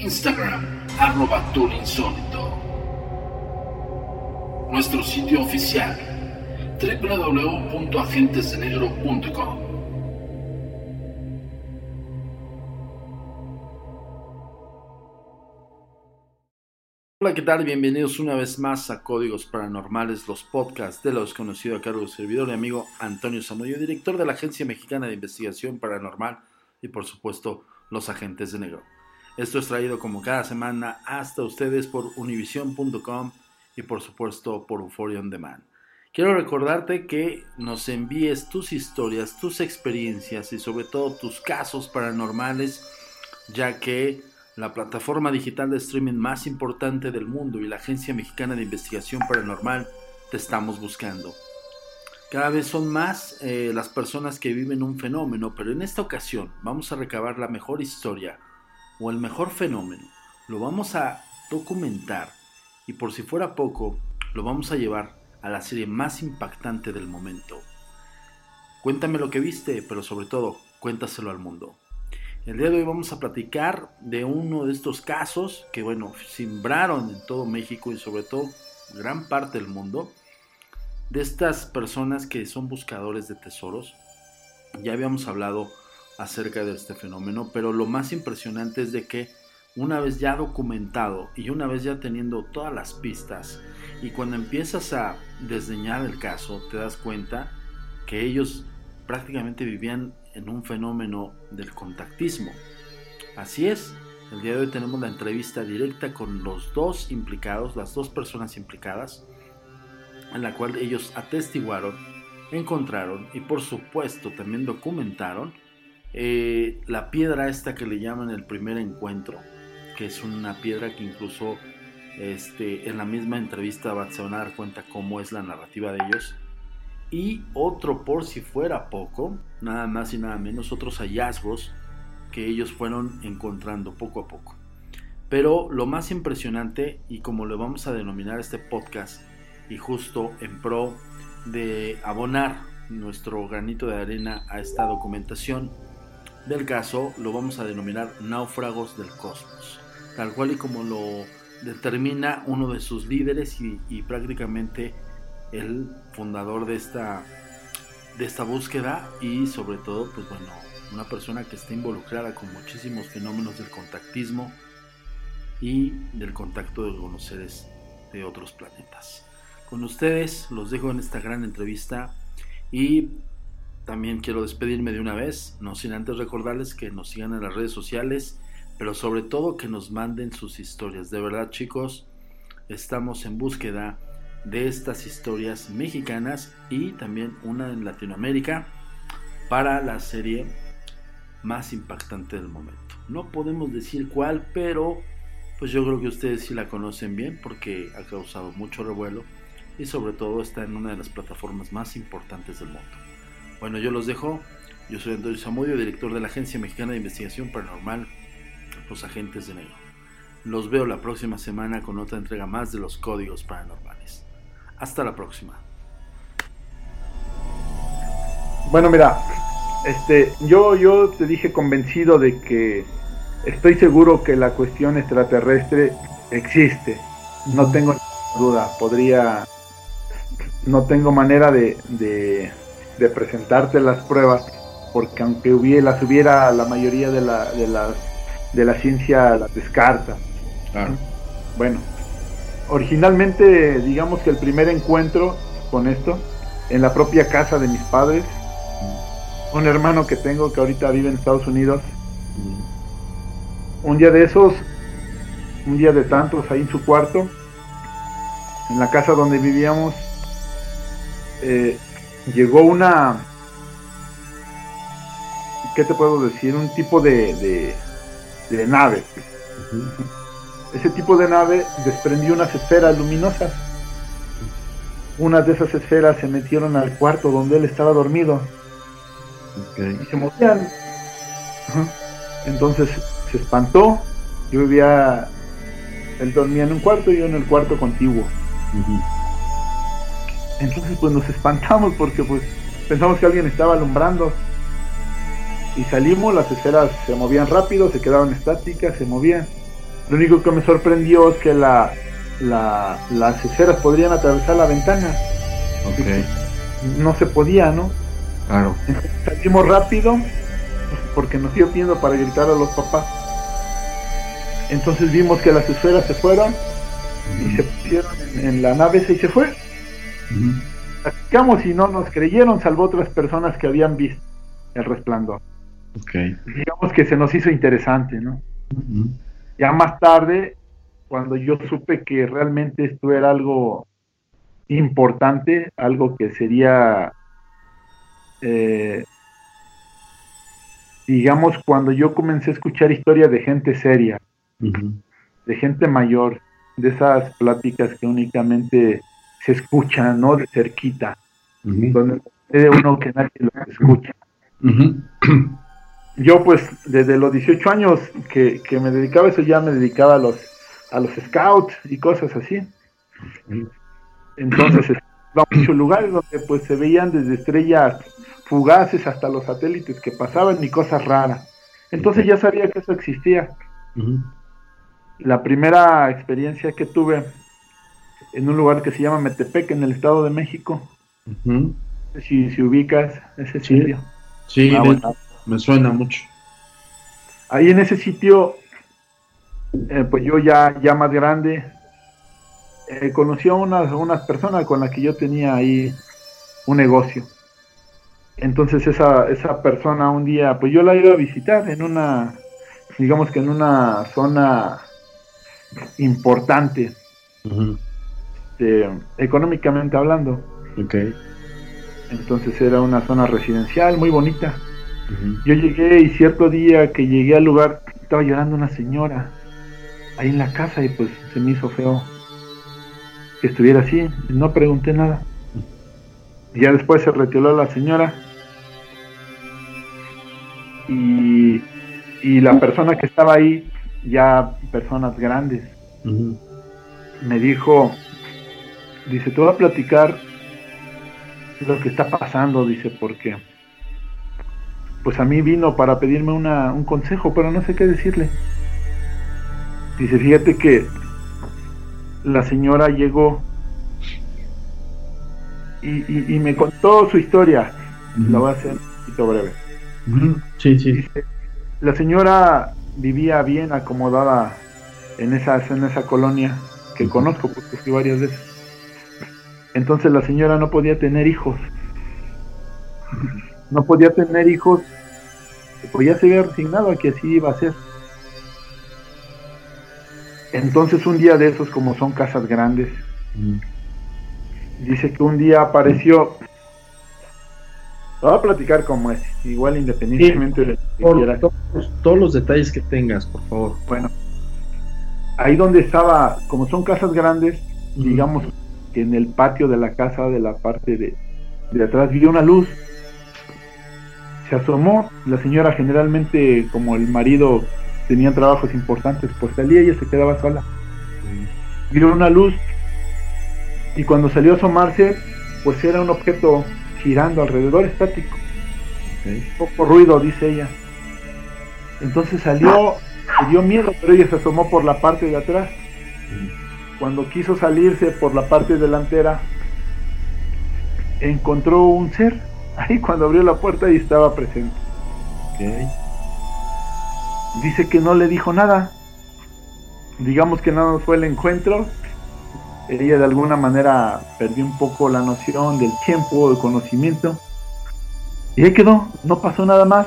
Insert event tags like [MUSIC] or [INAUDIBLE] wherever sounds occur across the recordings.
Instagram, arroba insólito. Nuestro sitio oficial, www.agentesdenegro.com. Hola, ¿qué tal? Bienvenidos una vez más a Códigos Paranormales, los podcasts de lo desconocido a cargo del servidor y amigo Antonio Samudio, director de la Agencia Mexicana de Investigación Paranormal y por supuesto los agentes de negro. Esto es traído como cada semana hasta ustedes por univision.com y por supuesto por Euphoria On Demand. Quiero recordarte que nos envíes tus historias, tus experiencias y sobre todo tus casos paranormales, ya que la plataforma digital de streaming más importante del mundo y la Agencia Mexicana de Investigación Paranormal te estamos buscando. Cada vez son más eh, las personas que viven un fenómeno, pero en esta ocasión vamos a recabar la mejor historia o el mejor fenómeno. Lo vamos a documentar y por si fuera poco, lo vamos a llevar a la serie más impactante del momento. Cuéntame lo que viste, pero sobre todo, cuéntaselo al mundo. El día de hoy vamos a platicar de uno de estos casos que, bueno, simbraron en todo México y sobre todo gran parte del mundo, de estas personas que son buscadores de tesoros. Ya habíamos hablado acerca de este fenómeno, pero lo más impresionante es de que una vez ya documentado y una vez ya teniendo todas las pistas, y cuando empiezas a desdeñar el caso, te das cuenta que ellos prácticamente vivían en un fenómeno del contactismo. Así es, el día de hoy tenemos la entrevista directa con los dos implicados, las dos personas implicadas, en la cual ellos atestiguaron, encontraron y por supuesto también documentaron eh, la piedra esta que le llaman el primer encuentro, que es una piedra que incluso este, en la misma entrevista van a dar cuenta cómo es la narrativa de ellos y otro por si fuera poco, nada más y nada menos, otros hallazgos que ellos fueron encontrando poco a poco. Pero lo más impresionante, y como lo vamos a denominar este podcast, y justo en pro de abonar nuestro granito de arena a esta documentación del caso, lo vamos a denominar náufragos del cosmos. Tal cual y como lo determina uno de sus líderes y, prácticamente el fundador de esta, de esta búsqueda y sobre todo, pues bueno, una persona que está involucrada con muchísimos fenómenos del contactismo y del contacto con los seres de otros planetas. Con ustedes los dejo en esta gran entrevista y también quiero despedirme de una vez, no sin antes recordarles que nos sigan en las redes sociales, pero sobre todo que nos manden sus historias. De verdad chicos, estamos en búsqueda de estas historias mexicanas y también una en Latinoamérica para la serie más impactante del momento. No podemos decir cuál, pero pues yo creo que ustedes sí la conocen bien porque ha causado mucho revuelo y sobre todo está en una de las plataformas más importantes del mundo. Bueno, yo los dejo. Yo soy Antonio Zamudio, director de la Agencia Mexicana de Investigación Paranormal, Los Agentes de Negro. Los veo la próxima semana con otra entrega más de los códigos paranormales. Hasta la próxima. Bueno, mira, este, yo, yo te dije convencido de que estoy seguro que la cuestión extraterrestre existe. No tengo duda. Podría, no tengo manera de, de, de presentarte las pruebas, porque aunque hubiera, las hubiera, la mayoría de la, de las de la ciencia las descarta. Bueno, originalmente, digamos que el primer encuentro con esto, en la propia casa de mis padres, un hermano que tengo que ahorita vive en Estados Unidos, un día de esos, un día de tantos ahí en su cuarto, en la casa donde vivíamos, eh, llegó una, ¿qué te puedo decir? Un tipo de, de, de nave. Ese tipo de nave desprendió unas esferas luminosas. Unas de esas esferas se metieron al cuarto donde él estaba dormido. Y se movían. Entonces se espantó. Yo vivía, él dormía en un cuarto y yo en el cuarto contiguo. Entonces pues nos espantamos porque pues pensamos que alguien estaba alumbrando. Y salimos, las esferas se movían rápido, se quedaban estáticas, se movían. Lo único que me sorprendió es que la, la, las esferas podrían atravesar la ventana. No se podía, ¿no? Claro. Entonces, salimos rápido porque nos dio miedo para gritar a los papás. Entonces vimos que las esferas se fueron y se pusieron en, en la nave y se fue. Platicamos y no nos creyeron, salvo otras personas que habían visto el resplandor. Okay. Digamos que se nos hizo interesante, ¿no? Ya más tarde, cuando yo supe que realmente esto era algo importante, algo que sería, eh, digamos, cuando yo comencé a escuchar historias de gente seria, de gente mayor, de esas pláticas que únicamente se escuchan, ¿no? De cerquita, donde de uno que nadie lo escucha. [CLEARS THROAT] Yo pues desde los 18 años que, que, me dedicaba a eso ya me dedicaba a los a los scouts y cosas así. Entonces [CLEARS THROAT] a muchos lugares donde pues se veían desde estrellas fugaces hasta los satélites que pasaban y cosas raras. Entonces ya sabía que eso existía. La primera experiencia que tuve en un lugar que se llama Metepec en el Estado de México. Si, si ubicas ese Sí. sitio. Sí, Ah, me, bueno. me suena mucho. Ahí en ese sitio, eh, pues yo ya, ya más grande, eh, conocí a unas, unas personas con las que yo tenía ahí un negocio. Entonces esa, esa persona un día, pues yo la iba a visitar en una, digamos que en una zona importante, este, económicamente hablando. Entonces era una zona residencial muy bonita. Yo llegué y cierto día que llegué al lugar estaba llorando una señora ahí en la casa y pues se me hizo feo que estuviera así. No pregunté nada. Y ya después se retiró la señora y, y la persona que estaba ahí, ya personas grandes, me dijo, dice, te voy a platicar lo que está pasando, dice, porque pues a mí vino para pedirme una, un consejo, pero no sé qué decirle. Dice, fíjate que la señora llegó y, y, me contó su historia. La voy a hacer un poquito breve. Sí, sí. la señora vivía bien acomodada en esa, en esa colonia que conozco porque fui varias veces. Entonces la señora no podía tener hijos. No podía tener hijos, pues ya se había resignado a que así iba a ser. Entonces un día de esos, como son casas grandes, dice que un día apareció. Voy a platicar como es, igual independientemente de Todos, los detalles que tengas, por favor. Bueno, ahí donde estaba, como son casas grandes, digamos que en el patio de la casa, de la parte de, de atrás, vio una luz. Se asomó, la señora generalmente, como el marido tenía trabajos importantes, pues salía y ella se quedaba sola. Vio una luz y cuando salió a asomarse, pues era un objeto girando alrededor, estático. Poco ruido, dice ella. Entonces salió, le dio miedo, pero ella se asomó por la parte de atrás. Cuando quiso salirse por la parte delantera, encontró un ser. Ahí cuando abrió la puerta y estaba presente. Dice que no le dijo nada. Digamos que no fue el encuentro, ella de alguna manera perdió un poco la noción del tiempo, del conocimiento. Y ahí quedó, no pasó nada más.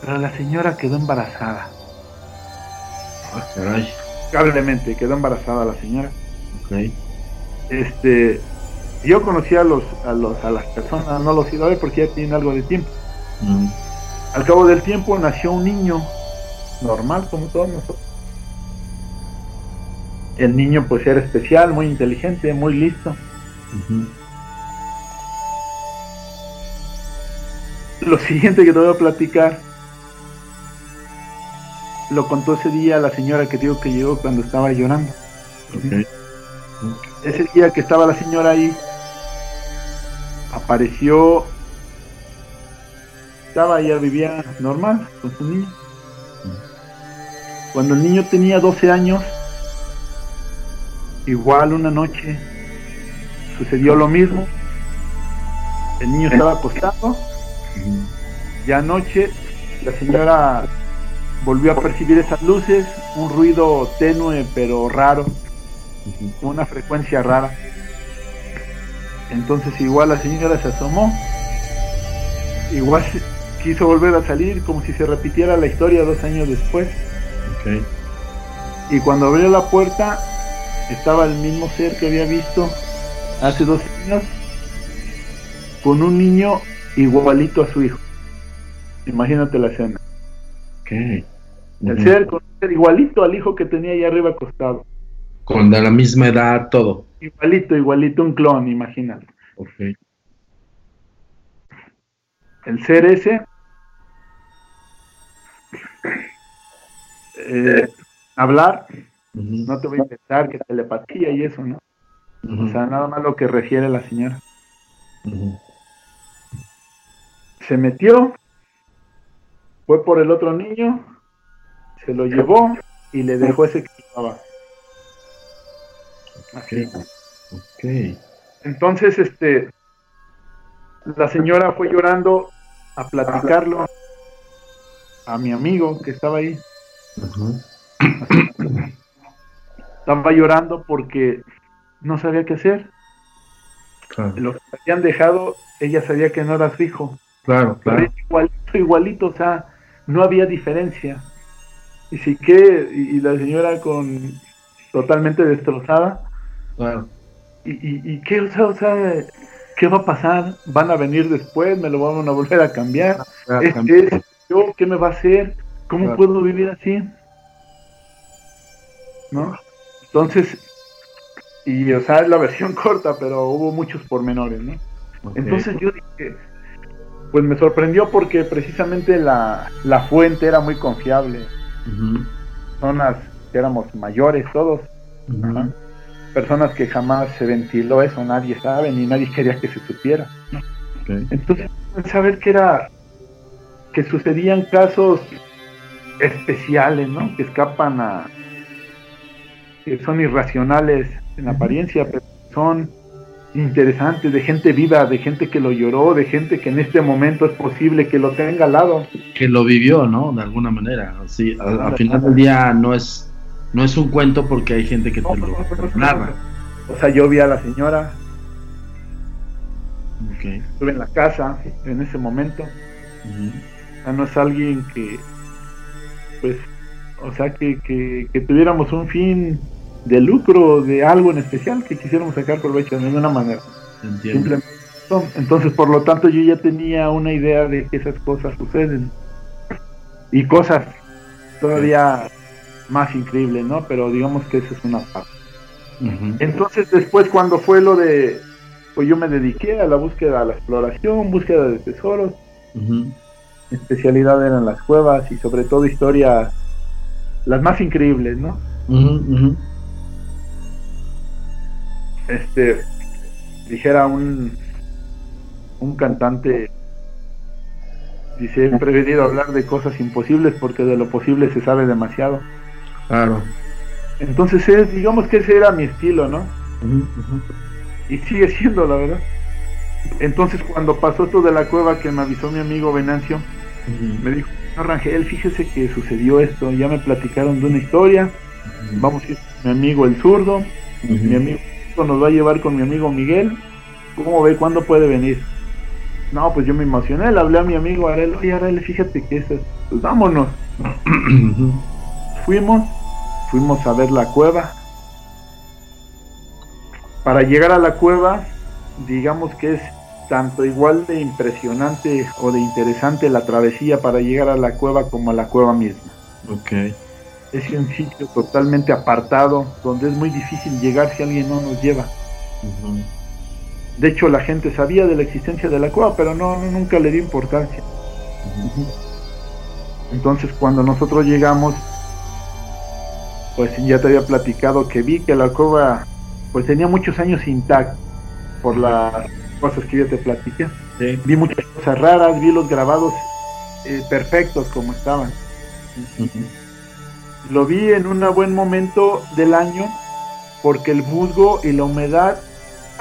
Pero la señora quedó embarazada. Caray. Probablemente quedó embarazada la señora. Este, yo conocí a los, a los, a las personas, no los iba a ver porque ya tienen algo de tiempo. Mm. Al cabo del tiempo nació un niño normal como todos nosotros el niño pues era especial, muy inteligente, muy listo. Lo siguiente que te voy a platicar lo contó ese día la señora que digo que llegó cuando estaba llorando. Ese día que estaba la señora ahí, apareció, estaba ella vivía normal con su niño. Cuando el niño tenía 12 años, Igual una noche sucedió lo mismo. El niño estaba acostado. Y anoche la señora volvió a percibir esas luces, un ruido tenue pero raro, una frecuencia rara. Entonces igual la señora se asomó, igual quiso volver a salir como si se repitiera la historia dos años después. Y cuando abrió la puerta estaba el mismo ser que había visto hace dos años con un niño igualito a su hijo. Imagínate la escena. Okay. El ser con ser igualito al hijo que tenía ahí arriba acostado. Con la misma edad, todo. Igualito, igualito, un clon, imagínate. Okay. El ser ese eh, hablar no te voy a inventar que telepatía y eso, ¿no? O sea, nada más lo que refiere la señora. Se metió, fue por el otro niño, se lo llevó y le dejó ese que estaba. Así. Okay. Entonces, este, la señora fue llorando a platicarlo a mi amigo que estaba ahí estaba llorando porque no sabía qué hacer. Lo que habían dejado, ella sabía que no era su hijo. Claro, claro. igualito, igualito, o sea, no había diferencia. Y sí que, y, la señora con totalmente destrozada. Claro. Y, y, qué, o sea, ¿qué va a pasar? ¿Van a venir después? ¿Me lo van a volver a cambiar? ¿Este yo? ¿Qué me va a hacer? ¿Cómo puedo vivir así? ¿No? Entonces, y o sea, es la versión [LAUGHS] corta, pero hubo muchos pormenores, ¿no? Entonces yo dije, pues me sorprendió porque precisamente la, fuente era muy confiable. Personas que éramos mayores todos. Personas que jamás se ventiló eso, nadie sabe, ni nadie [LAUGHS] quería que se supiera. Entonces, saber que era que sucedían casos especiales, ¿no? Que escapan a, que son irracionales en apariencia, pero son interesantes, de gente viva, de gente que lo lloró, de gente que en este momento es posible que lo tenga al lado. Que lo vivió, ¿no? De alguna manera. Así, al, al final del día no es no es un cuento porque hay gente que te lo narra. O sea, yo vi a la señora, Okay. estuve en la casa en ese momento. Ujú. O sea, no es alguien que, pues, o sea, que, que, que tuviéramos un fin de lucro, de algo en especial, que quisiéramos sacar provecho de ninguna manera. Entiendo. Simplemente. eso. Entonces, por lo tanto, yo ya tenía una idea de que esas cosas suceden. Y cosas todavía más increíbles, ¿no? Pero digamos que esa es una parte. Entonces después cuando fue lo de, pues yo me dediqué a la búsqueda, a la exploración, búsqueda de tesoros, mi especialidad eran las cuevas y sobre todo historias las más increíbles, ¿no? Este, dijera un, un cantante, dice, he preferido hablar de cosas imposibles porque de lo posible se sabe demasiado. Claro. Entonces es, digamos que ese era mi estilo, ¿no? Y sigue siendo la verdad. Entonces cuando pasó esto de la cueva que me avisó mi amigo Venancio, me dijo, "No, Rangel, fíjese que sucedió esto, ya me platicaron de una historia, vamos a ir mi amigo el zurdo, mi amigo nos va a llevar con mi amigo Miguel, ¿cómo ve cuándo puede venir? No, pues yo me emocioné, le hablé a mi amigo Arel, oye Arel, fíjate que eso, pues vámonos. Fuimos, fuimos a ver la cueva. Para llegar a la cueva, digamos que es tanto igual de impresionante o de interesante la travesía para llegar a la cueva como a la cueva misma. Ok. Es un sitio totalmente apartado donde es muy difícil llegar si alguien no nos lleva. De hecho, la gente sabía de la existencia de la cueva, pero no, no- nunca le dio importancia. Entonces, cuando nosotros llegamos, pues ya te había platicado que vi que la cueva pues tenía muchos años intacta por las cosas que yo te platiqué. Sí. Vi muchas cosas raras, vi los grabados eh, perfectos como estaban. Lo vi en un buen momento del año porque el musgo y la humedad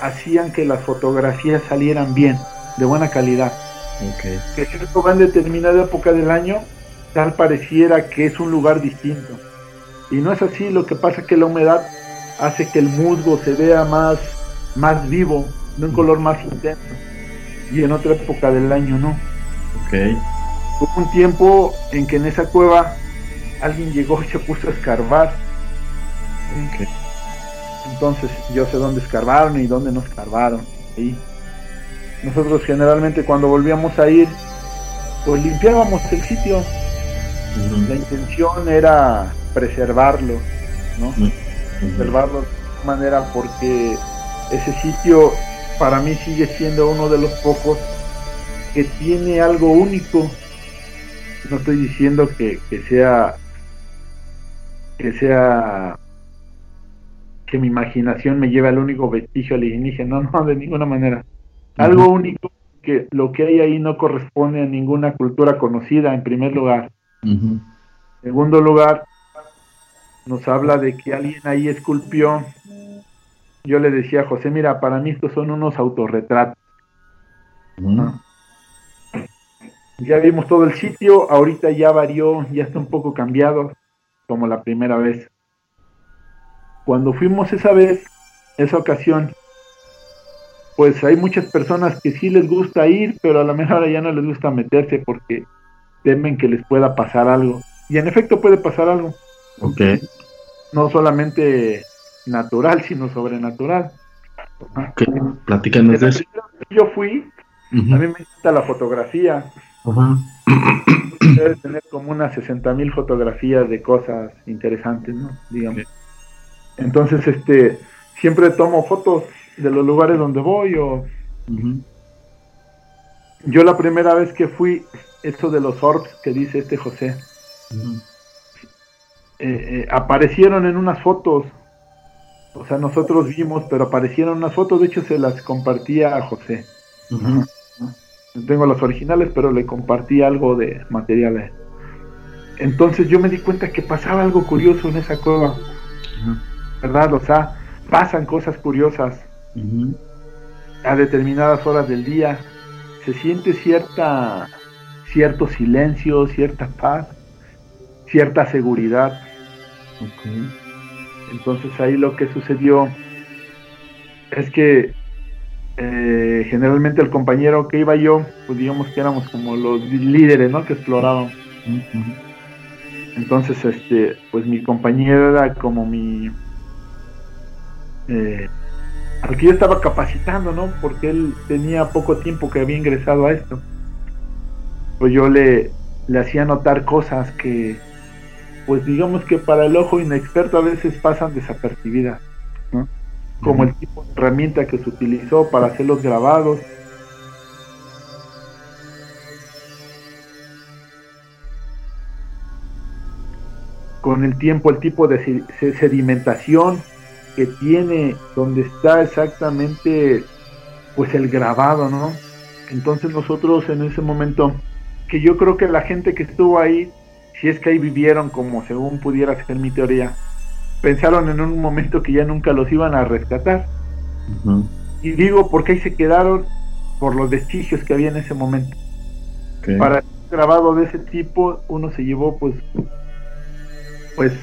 hacían que las fotografías salieran bien, de buena calidad. Ok. Que si uno va en determinada época del año, tal pareciera que es un lugar distinto. Y no es así, lo que pasa es que la humedad hace que el musgo se vea más, más vivo, de un color más intenso. Y en otra época del año no. Ok. Hubo un tiempo en que en esa cueva alguien llegó y se puso a escarbar. Entonces yo sé dónde escarbaron y dónde no escarbaron. Ahí. Nosotros generalmente cuando volvíamos a ir, pues limpiábamos el sitio. La intención era preservarlo, ¿no? Preservarlo de alguna manera porque ese sitio para mí sigue siendo uno de los pocos que tiene algo único. No estoy diciendo que, que sea que sea que mi imaginación me lleve al único vestigio alienígena, [LAUGHS] no, no, de ninguna manera. Algo único que lo que hay ahí no corresponde a ninguna cultura conocida en primer lugar. En segundo lugar, nos habla de que alguien ahí esculpió. Yo le decía a José, mira, para mí estos son unos autorretratos. Ujú. Ya vimos todo el sitio, ahorita ya varió, ya está un poco cambiado, como la primera vez. Cuando fuimos esa vez, esa ocasión, pues hay muchas personas que sí les gusta ir, pero a la mejor ya no les gusta meterse porque temen que les pueda pasar algo. Y en efecto puede pasar algo, Ok. no solamente natural, sino sobrenatural. Ok. Platícanos de eso. Yo fui, a mí me encanta la fotografía, Ajá. debe tener como unas 60 mil fotografías de cosas interesantes, ¿no? Digamos. Entonces, este, siempre tomo fotos de los lugares donde voy o yo la primera vez que fui, eso de los orbs que dice este José, eh, eh, aparecieron en unas fotos, o sea, nosotros vimos, pero aparecieron unas fotos, de hecho se las compartía a José. No tengo las originales, pero le compartí algo de material a él. Entonces yo me di cuenta que pasaba algo curioso en esa cueva. ¿verdad? O sea, pasan cosas curiosas a determinadas horas del día. Se siente cierta, cierto silencio, cierta paz, cierta seguridad. Entonces ahí lo que sucedió es que eh, generalmente el compañero que iba yo, pues digamos que éramos como los líderes, ¿no? Que exploraban. Entonces, este, pues mi compañero era como mi eh, al que yo estaba capacitando, ¿no? Porque él tenía poco tiempo que había ingresado a esto. Pues yo le, le hacía notar cosas que, pues digamos que para el ojo inexperto a veces pasan desapercibidas, ¿no? Como el tipo de herramienta que se utilizó para hacer los grabados. Con el tiempo, el tipo de sedimentación que tiene donde está exactamente pues el grabado, ¿no? Entonces nosotros en ese momento, que yo creo que la gente que estuvo ahí, si es que ahí vivieron como según pudiera ser mi teoría, pensaron en un momento que ya nunca los iban a rescatar. Y digo porque ahí se quedaron por los vestigios que había en ese momento. Para grabado de ese tipo, uno se llevó pues pues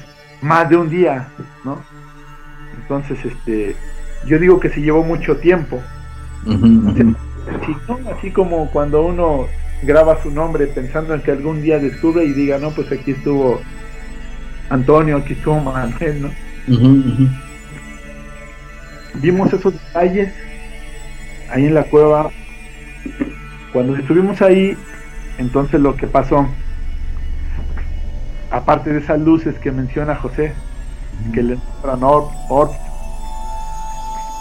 más de un día, ¿no? Entonces, este, yo digo que se llevó mucho tiempo. Así, como cuando uno graba su nombre pensando en que algún día descubre y diga, no, pues aquí estuvo Antonio, aquí estuvo Manuel, ¿no? Vimos esos detalles ahí en la cueva. Cuando estuvimos ahí, entonces lo que pasó, aparte de esas luces que menciona José, que le nombran Orb,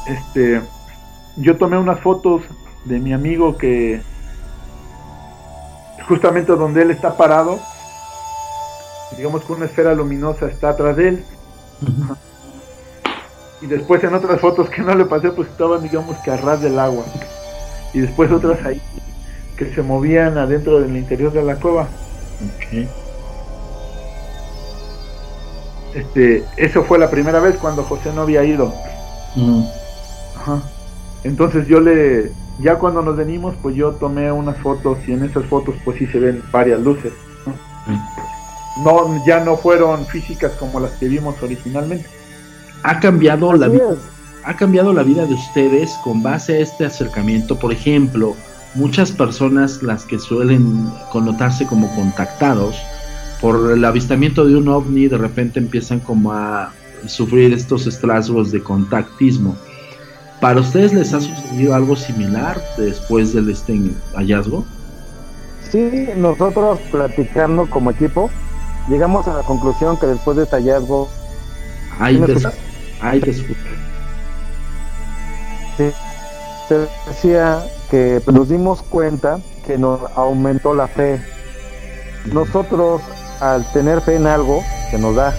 este, yo tomé unas fotos de mi amigo que justamente donde él está parado, digamos que una esfera luminosa está atrás de él. Y después en otras fotos que no le pasé, pues estaban digamos que a ras del agua. Y después otras ahí que se movían adentro del interior de la cueva. Este, eso fue la primera vez cuando José no había ido. Mm. Entonces yo le, ya cuando nos venimos, pues yo tomé unas fotos y en esas fotos pues sí se ven varias luces. ¿No? Ya no fueron físicas como las que vimos originalmente. Ha cambiado la vida. Ha cambiado la vida de ustedes con base a este acercamiento. Por ejemplo, muchas personas las que suelen connotarse como contactados, por el avistamiento de un ovni de repente empiezan como a sufrir estos estragos de contactismo. ¿Para ustedes les ha sucedido algo similar después del este hallazgo? Sí, nosotros platicando como equipo, llegamos a la conclusión que después de este hallazgo... Hay hay te decía que nos dimos cuenta que nos aumentó la fe. Nosotros al tener fe en algo que nos da.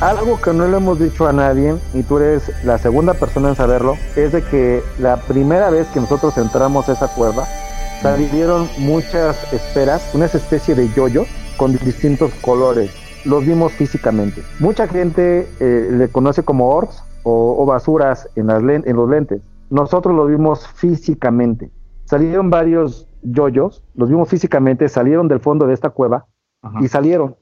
Algo que no le hemos dicho a nadie, y tú eres la segunda persona en saberlo, es de que la primera vez que nosotros entramos a esa cueva, salieron muchas esferas, una especie de yoyos con distintos colores. Los vimos físicamente. Mucha gente eh, le conoce como orbs o, basuras en, las en los lentes. Nosotros lo vimos físicamente. Salieron varios yoyos, los vimos físicamente, salieron del fondo de esta cueva y salieron.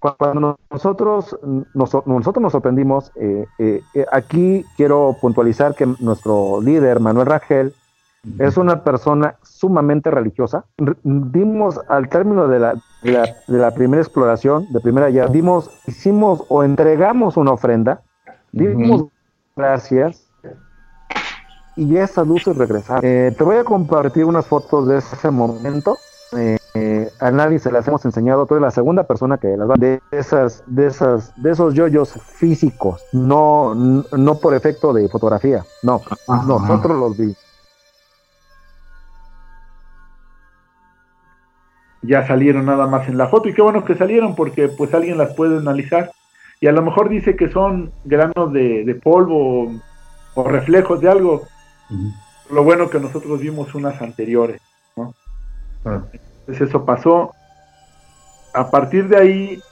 Cuando nosotros, nosotros nos sorprendimos, eh, eh, aquí quiero puntualizar que nuestro líder, Manuel Rangel, es una persona sumamente religiosa. Dimos al término de la, de la, primera exploración, de primera ya, dimos, hicimos o entregamos una ofrenda, dimos gracias y esas luces regresaron. te voy a compartir unas fotos de ese momento. Eh, a nadie se las hemos enseñado, tú eres la segunda persona que las va de esas, de esas, de esos yoyos físicos, no, no por efecto de fotografía, no, nosotros los vi. Ya salieron nada más en la foto y qué bueno que salieron porque pues alguien las puede analizar y a lo mejor dice que son granos de, polvo o, reflejos de algo. Lo bueno que nosotros vimos unas anteriores, ¿no? Ah. Entonces eso pasó. A partir de ahí,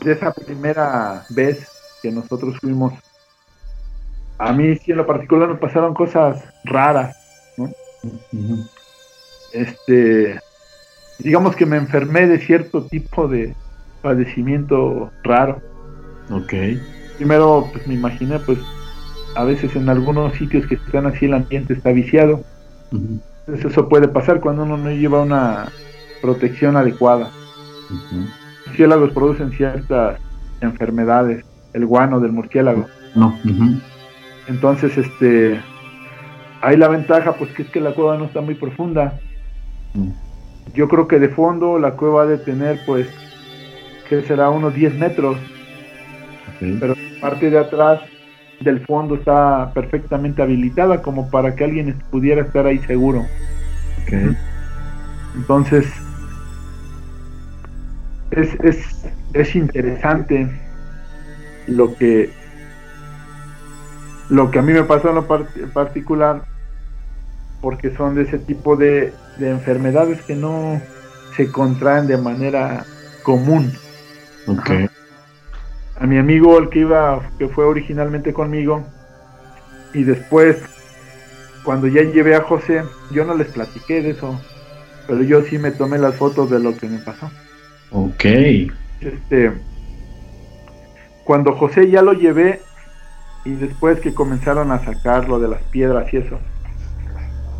de esa primera vez que nosotros fuimos a mí sí en lo particular me pasaron cosas raras, ¿no? Este, digamos que me enfermé de cierto tipo de padecimiento raro. Ok. Primero, pues me imaginé, pues a veces en algunos sitios que están así el ambiente está viciado. Entonces eso puede pasar cuando uno no lleva una protección adecuada. Los murciélagos producen ciertas enfermedades, el guano del murciélago. No. Entonces, este, hay la ventaja, pues que es que la cueva no está muy profunda. Yo creo que de fondo la cueva ha de tener, pues, que será unos 10 metros. Pero la parte de atrás del fondo está perfectamente habilitada como para que alguien pudiera estar ahí seguro. Entonces, es, es, es interesante lo que lo que a mí me pasó en lo particular porque son de ese tipo de, de, enfermedades que no se contraen de manera común. Okay. A mi amigo, el que iba, que fue originalmente conmigo, y después, cuando ya llevé a José, yo no les platiqué de eso, pero yo sí me tomé las fotos de lo que me pasó. Ok. Este, cuando José ya lo llevé, y después que comenzaron a sacarlo de las piedras y eso,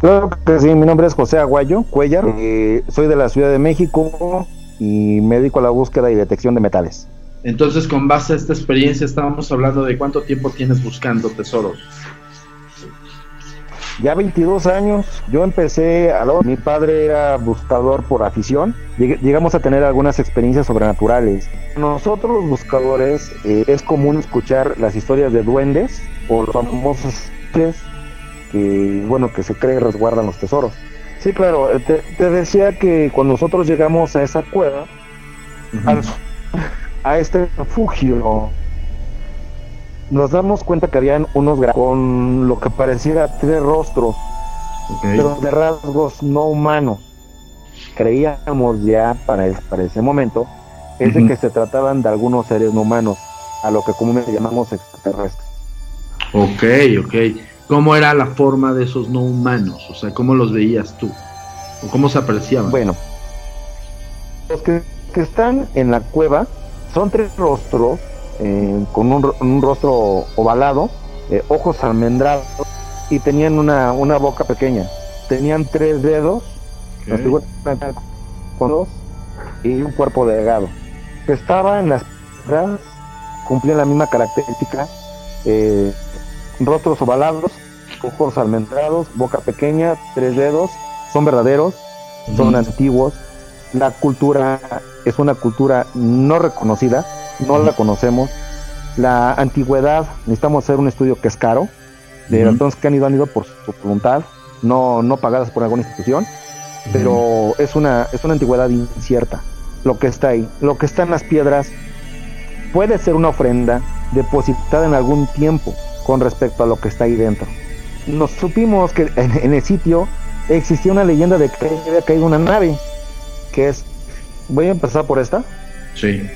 Claro que sí, mi nombre es José Aguayo Cuellar, eh, soy de la Ciudad de México y me dedico a la búsqueda y detección de metales. Entonces, con base a esta experiencia, estábamos hablando de cuánto tiempo tienes buscando tesoros. Ya 22 años, yo empecé, a lo, mi padre era buscador por afición, llegamos a tener algunas experiencias sobrenaturales. Nosotros los buscadores eh, es común escuchar las historias de duendes o los famosos que, bueno, que se cree resguardan los tesoros. Sí, claro, eh, te, decía que cuando nosotros llegamos a esa cueva, [LAUGHS] a este refugio, nos damos cuenta que habían unos con lo que pareciera tres rostros, pero de rasgos no humanos. Creíamos ya para, para ese momento es de que se trataban de algunos seres no humanos, a lo que comúnmente llamamos extraterrestres. Ok, ok cómo era la forma de esos no humanos, o sea, cómo los veías tú, o cómo se apreciaban. Bueno, los que, están en la cueva son tres rostros, eh, con un, rostro ovalado, eh, ojos almendrados, y tenían una, una boca pequeña. Tenían tres dedos, con dos, y un cuerpo delgado. Estaba en las cumplían la misma característica, eh, rostros ovalados, ojos almendrados, boca pequeña, tres dedos, son verdaderos, son antiguos. La cultura es una cultura no reconocida, no la conocemos. La antigüedad, necesitamos hacer un estudio que es caro, de ratones que han ido, han ido por su voluntad, no, no pagadas por alguna institución, pero es una, es una antigüedad incierta lo que está ahí. Lo que está en las piedras puede ser una ofrenda depositada en algún tiempo con respecto a lo que está ahí dentro nos supimos que en, el sitio existía una leyenda de que había caído una nave, que es, voy a empezar por esta. Sí.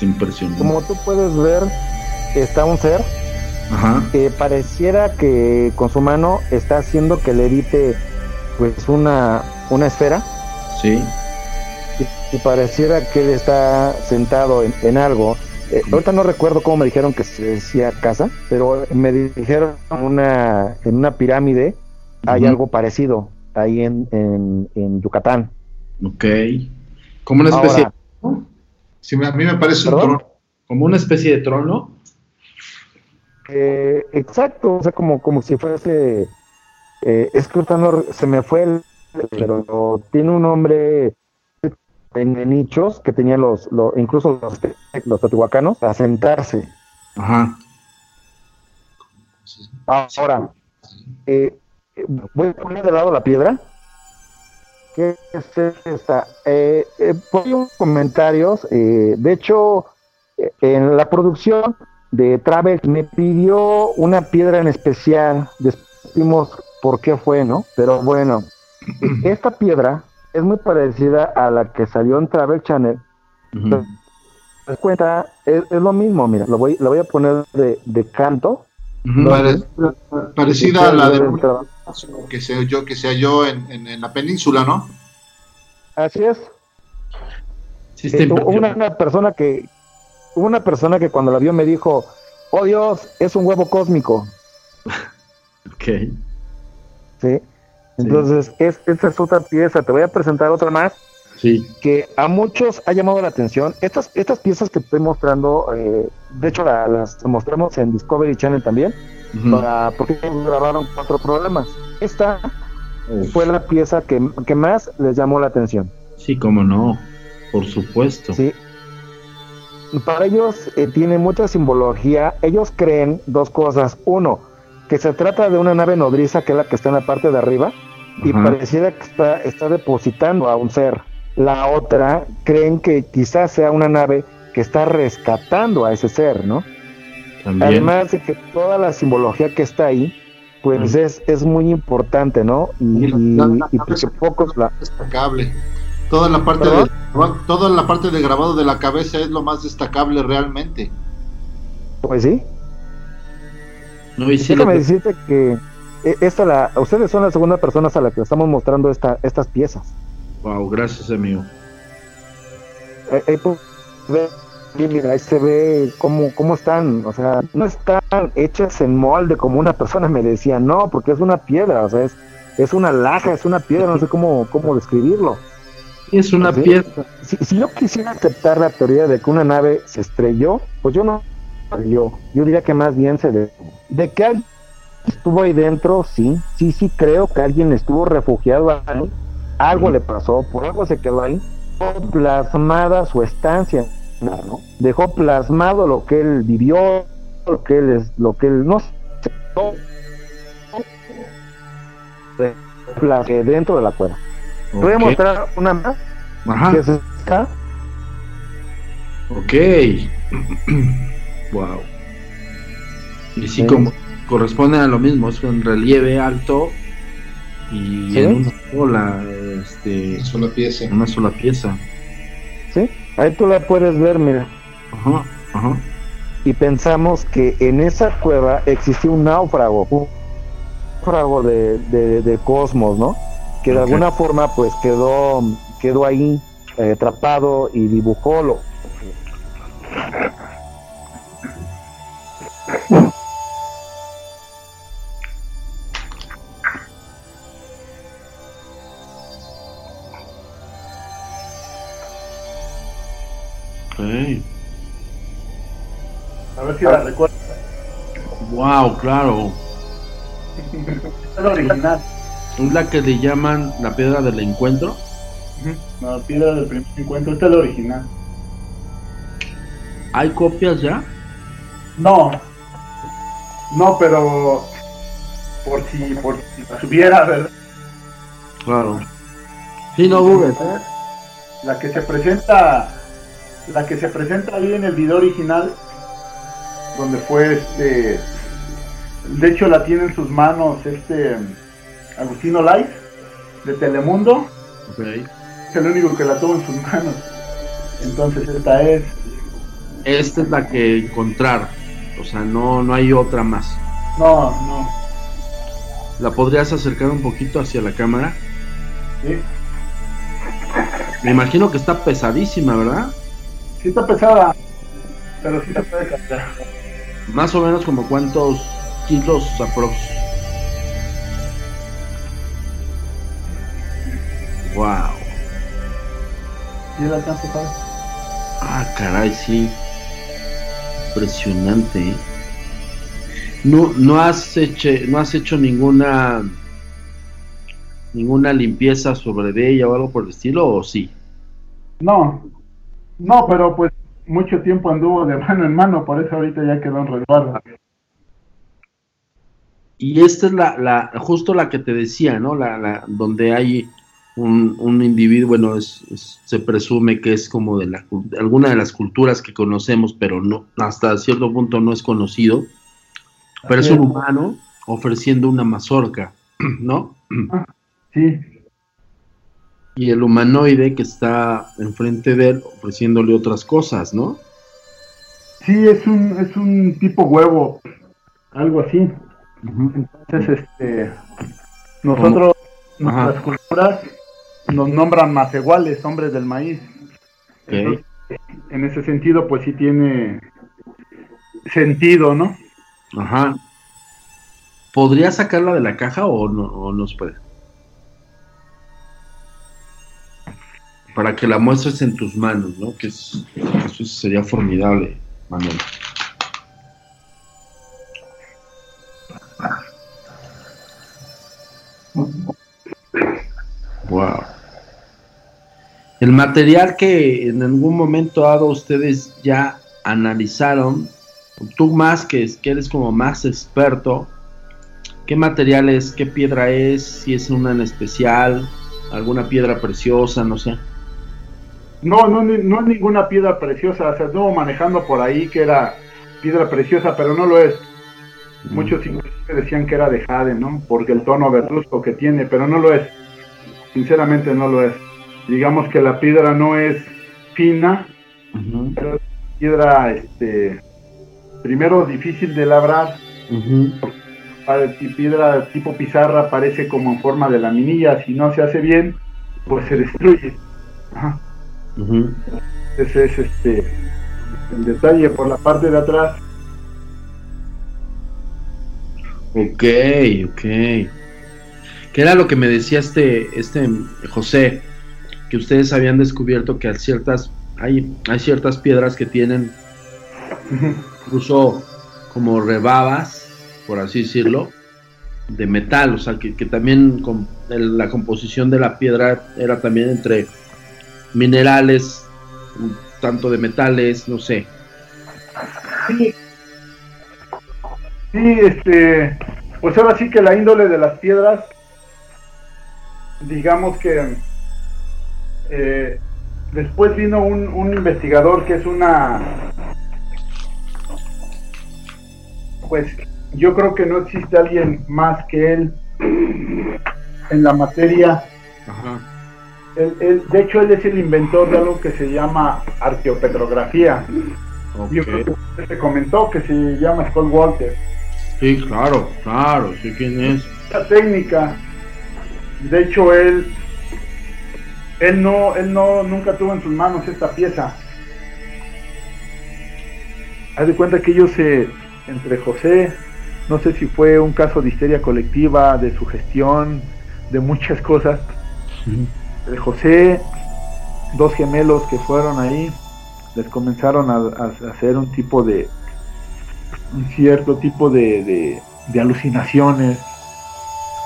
impresionante. Como tú puedes ver, está un ser que pareciera que con su mano está haciendo que le evite pues una, una esfera. Sí. Y, pareciera que él está sentado en algo eh, ahorita no recuerdo cómo me dijeron que se decía casa, pero me dijeron una, en una pirámide hay algo parecido ahí en, en, Yucatán. Ok. Como una especie. sí, a mí me parece un trono. Como una especie de trono. Eh, exacto, o sea, como, como si fuese. Eh, es que ahorita se me fue el. Pero tiene un nombre en, nichos que tenían los, incluso los, los teotihuacanos a sentarse. Ajá. Ahora, eh, voy a poner de lado la piedra. ¿Qué es esta? Eh, eh, comentarios. Eh, de hecho, en la producción de Travel me pidió una piedra en especial. Después por qué fue, ¿no? Pero bueno, [CLEARS THROAT] esta piedra es muy parecida a la que salió en Travel Channel. cuenta, es, lo mismo, mira, lo voy, lo voy a poner de, canto parecida a la de que se yo que se halló en, en, la península, ¿no? Así es. Eh, una, una, persona que una persona que cuando la vio me dijo, oh Dios, es un huevo cósmico. [LAUGHS] ok. Sí. Entonces, Es, esta es otra pieza. Te voy a presentar otra más. Sí. Que a muchos ha llamado la atención. Estas, estas piezas que estoy mostrando, eh, de hecho las mostramos en Discovery Channel también, para, porque grabaron cuatro programas. Esta fue la pieza que, que, más les llamó la atención. Sí, cómo no, por supuesto. Sí. Para ellos eh, tiene mucha simbología. Ellos creen dos cosas. Uno, que se trata de una nave nodriza que es la que está en la parte de arriba y pareciera que está, está depositando a un ser. La otra creen que quizás sea una nave que está rescatando a ese ser, ¿no? Además de que toda la simbología que está ahí, pues es, es muy importante, ¿no? Y, y, porque pocos la... Destacable. Toda la parte de, toda la parte de grabado de la cabeza es lo más destacable realmente. Pues sí. No, y Déjame decirte que esta la, ustedes son las segunda personas a la que estamos mostrando esta, estas piezas. Wow, gracias amigo. Eh, eh, pues, mira, ahí se ve cómo, cómo están, o sea, no están hechas en molde como una persona me decía, no, porque es una piedra, o sea, es, es una laja, es una piedra, no sé cómo, cómo describirlo. Es una piedra. Si, si yo quisiera aceptar la teoría de que una nave se estrelló, pues yo no, yo, yo diría que más bien se de, de que alguien estuvo ahí dentro, sí, sí, sí creo que alguien estuvo refugiado ahí, algo le pasó, por algo se quedó ahí, plasmada su estancia, ¿no? Dejó plasmado lo que él vivió, lo que él es, lo que él no sé, dentro de la cueva. Voy a mostrar una más. Ajá. Que es acá. Ok. [CLEARS THROAT] wow. Y sí, como corresponde a lo mismo, es un relieve alto y en una sola, este, una sola pieza. Una sola pieza. Sí, ahí tú la puedes ver, mira. Ajá, ajá. Y pensamos que en esa cueva existió un náufrago, un náufrago de, de, cosmos, ¿no? Que de alguna forma pues quedó, quedó ahí eh, atrapado y dibujó lo, A ver si la recuerdo. Wow, claro. es la original. ¿Es la que le llaman la piedra del encuentro? La piedra del primer encuentro. Esta es la original. ¿Hay copias ya? No. No, pero por si, por si la subiera, ¿verdad? Claro. Sí, no dudes. La que se presenta la que se presenta ahí en el video original, donde fue este, de hecho la tiene en sus manos este Agustino Light de Telemundo, es el único que la tuvo en sus manos, entonces esta es, esta es la que encontrar, o sea no no hay otra más, no no, la podrías acercar un poquito hacia la cámara, sí, me imagino que está pesadísima, ¿verdad? Sí está pesada, pero sí se puede cambiar. Más o menos como cuántos kilos aprox. Wow. ¿Y el alcance, sabes? Ah, caray, sí. Impresionante. ¿eh? No, no has hecho, no has hecho ninguna ninguna limpieza sobre ella o algo por el estilo, o sí? No, no, pero pues mucho tiempo anduvo de [LAUGHS] mano en mano, por eso ahorita ya quedó en resguardo. Y esta es la, la, justo la que te decía, ¿no? La, la donde hay un, un individuo, bueno, es, se presume que es como de, la, alguna de las culturas que conocemos, pero no, hasta cierto punto no es conocido. Pero es un humano ofreciendo una mazorca, [CLEARS THROAT] ¿no? Ah, sí, y el humanoide que está enfrente de él ofreciéndole otras cosas, ¿no? Sí, es un, es un tipo huevo. algo así. Entonces, este, nosotros, nuestras culturas nos nombran más iguales, hombres del maíz. en ese sentido, pues sí tiene sentido, ¿no? Ajá. ¿Podría sacarla de la caja o no, o no se puede? Para que la muestres en tus manos, ¿no? Que es, eso sería formidable, Manuel. Wow. El material que en algún momento dado ustedes ya analizaron, tú más que, que eres como más experto, ¿qué material es? ¿Qué piedra es? Si es una en especial, alguna piedra preciosa, no sé. No, no, no es ninguna piedra preciosa, se estuvo manejando por ahí que era piedra preciosa, pero no lo es. Muchos decían que era de jade, ¿no? Porque el tono verduzco que tiene, pero no lo es. Sinceramente no lo es. Digamos que la piedra no es fina, pero es piedra, este, primero difícil de labrar. Piedra tipo pizarra parece como en forma de laminilla. Si no se hace bien, pues se destruye. Ese es este el detalle por la parte de atrás Ok, ok. ¿Qué era lo que me decía este, este José? Que ustedes habían descubierto que hay ciertas, hay, hay ciertas piedras que tienen incluso como rebabas, por así decirlo, de metal, o sea, que, también con la composición de la piedra era también entre minerales, tanto de metales, no sé. Sí, este, pues ahora sí que la índole de las piedras, digamos que eh, después vino un, un investigador que es una, pues yo creo que no existe alguien más que él en la materia. De hecho, él es el inventor de algo que se llama arqueopetrografía. Yo creo que se comentó que se llama Scott Walter. Sí, claro, claro, sé quién es. La técnica, de hecho él, él no, él no, nunca tuvo en sus manos esta pieza. Haz de cuenta que ellos se, entre José, no sé si fue un caso de histeria colectiva, de sugestión, de muchas cosas. De José, dos gemelos que fueron ahí, les comenzaron a hacer un tipo de, un cierto tipo de, de, alucinaciones,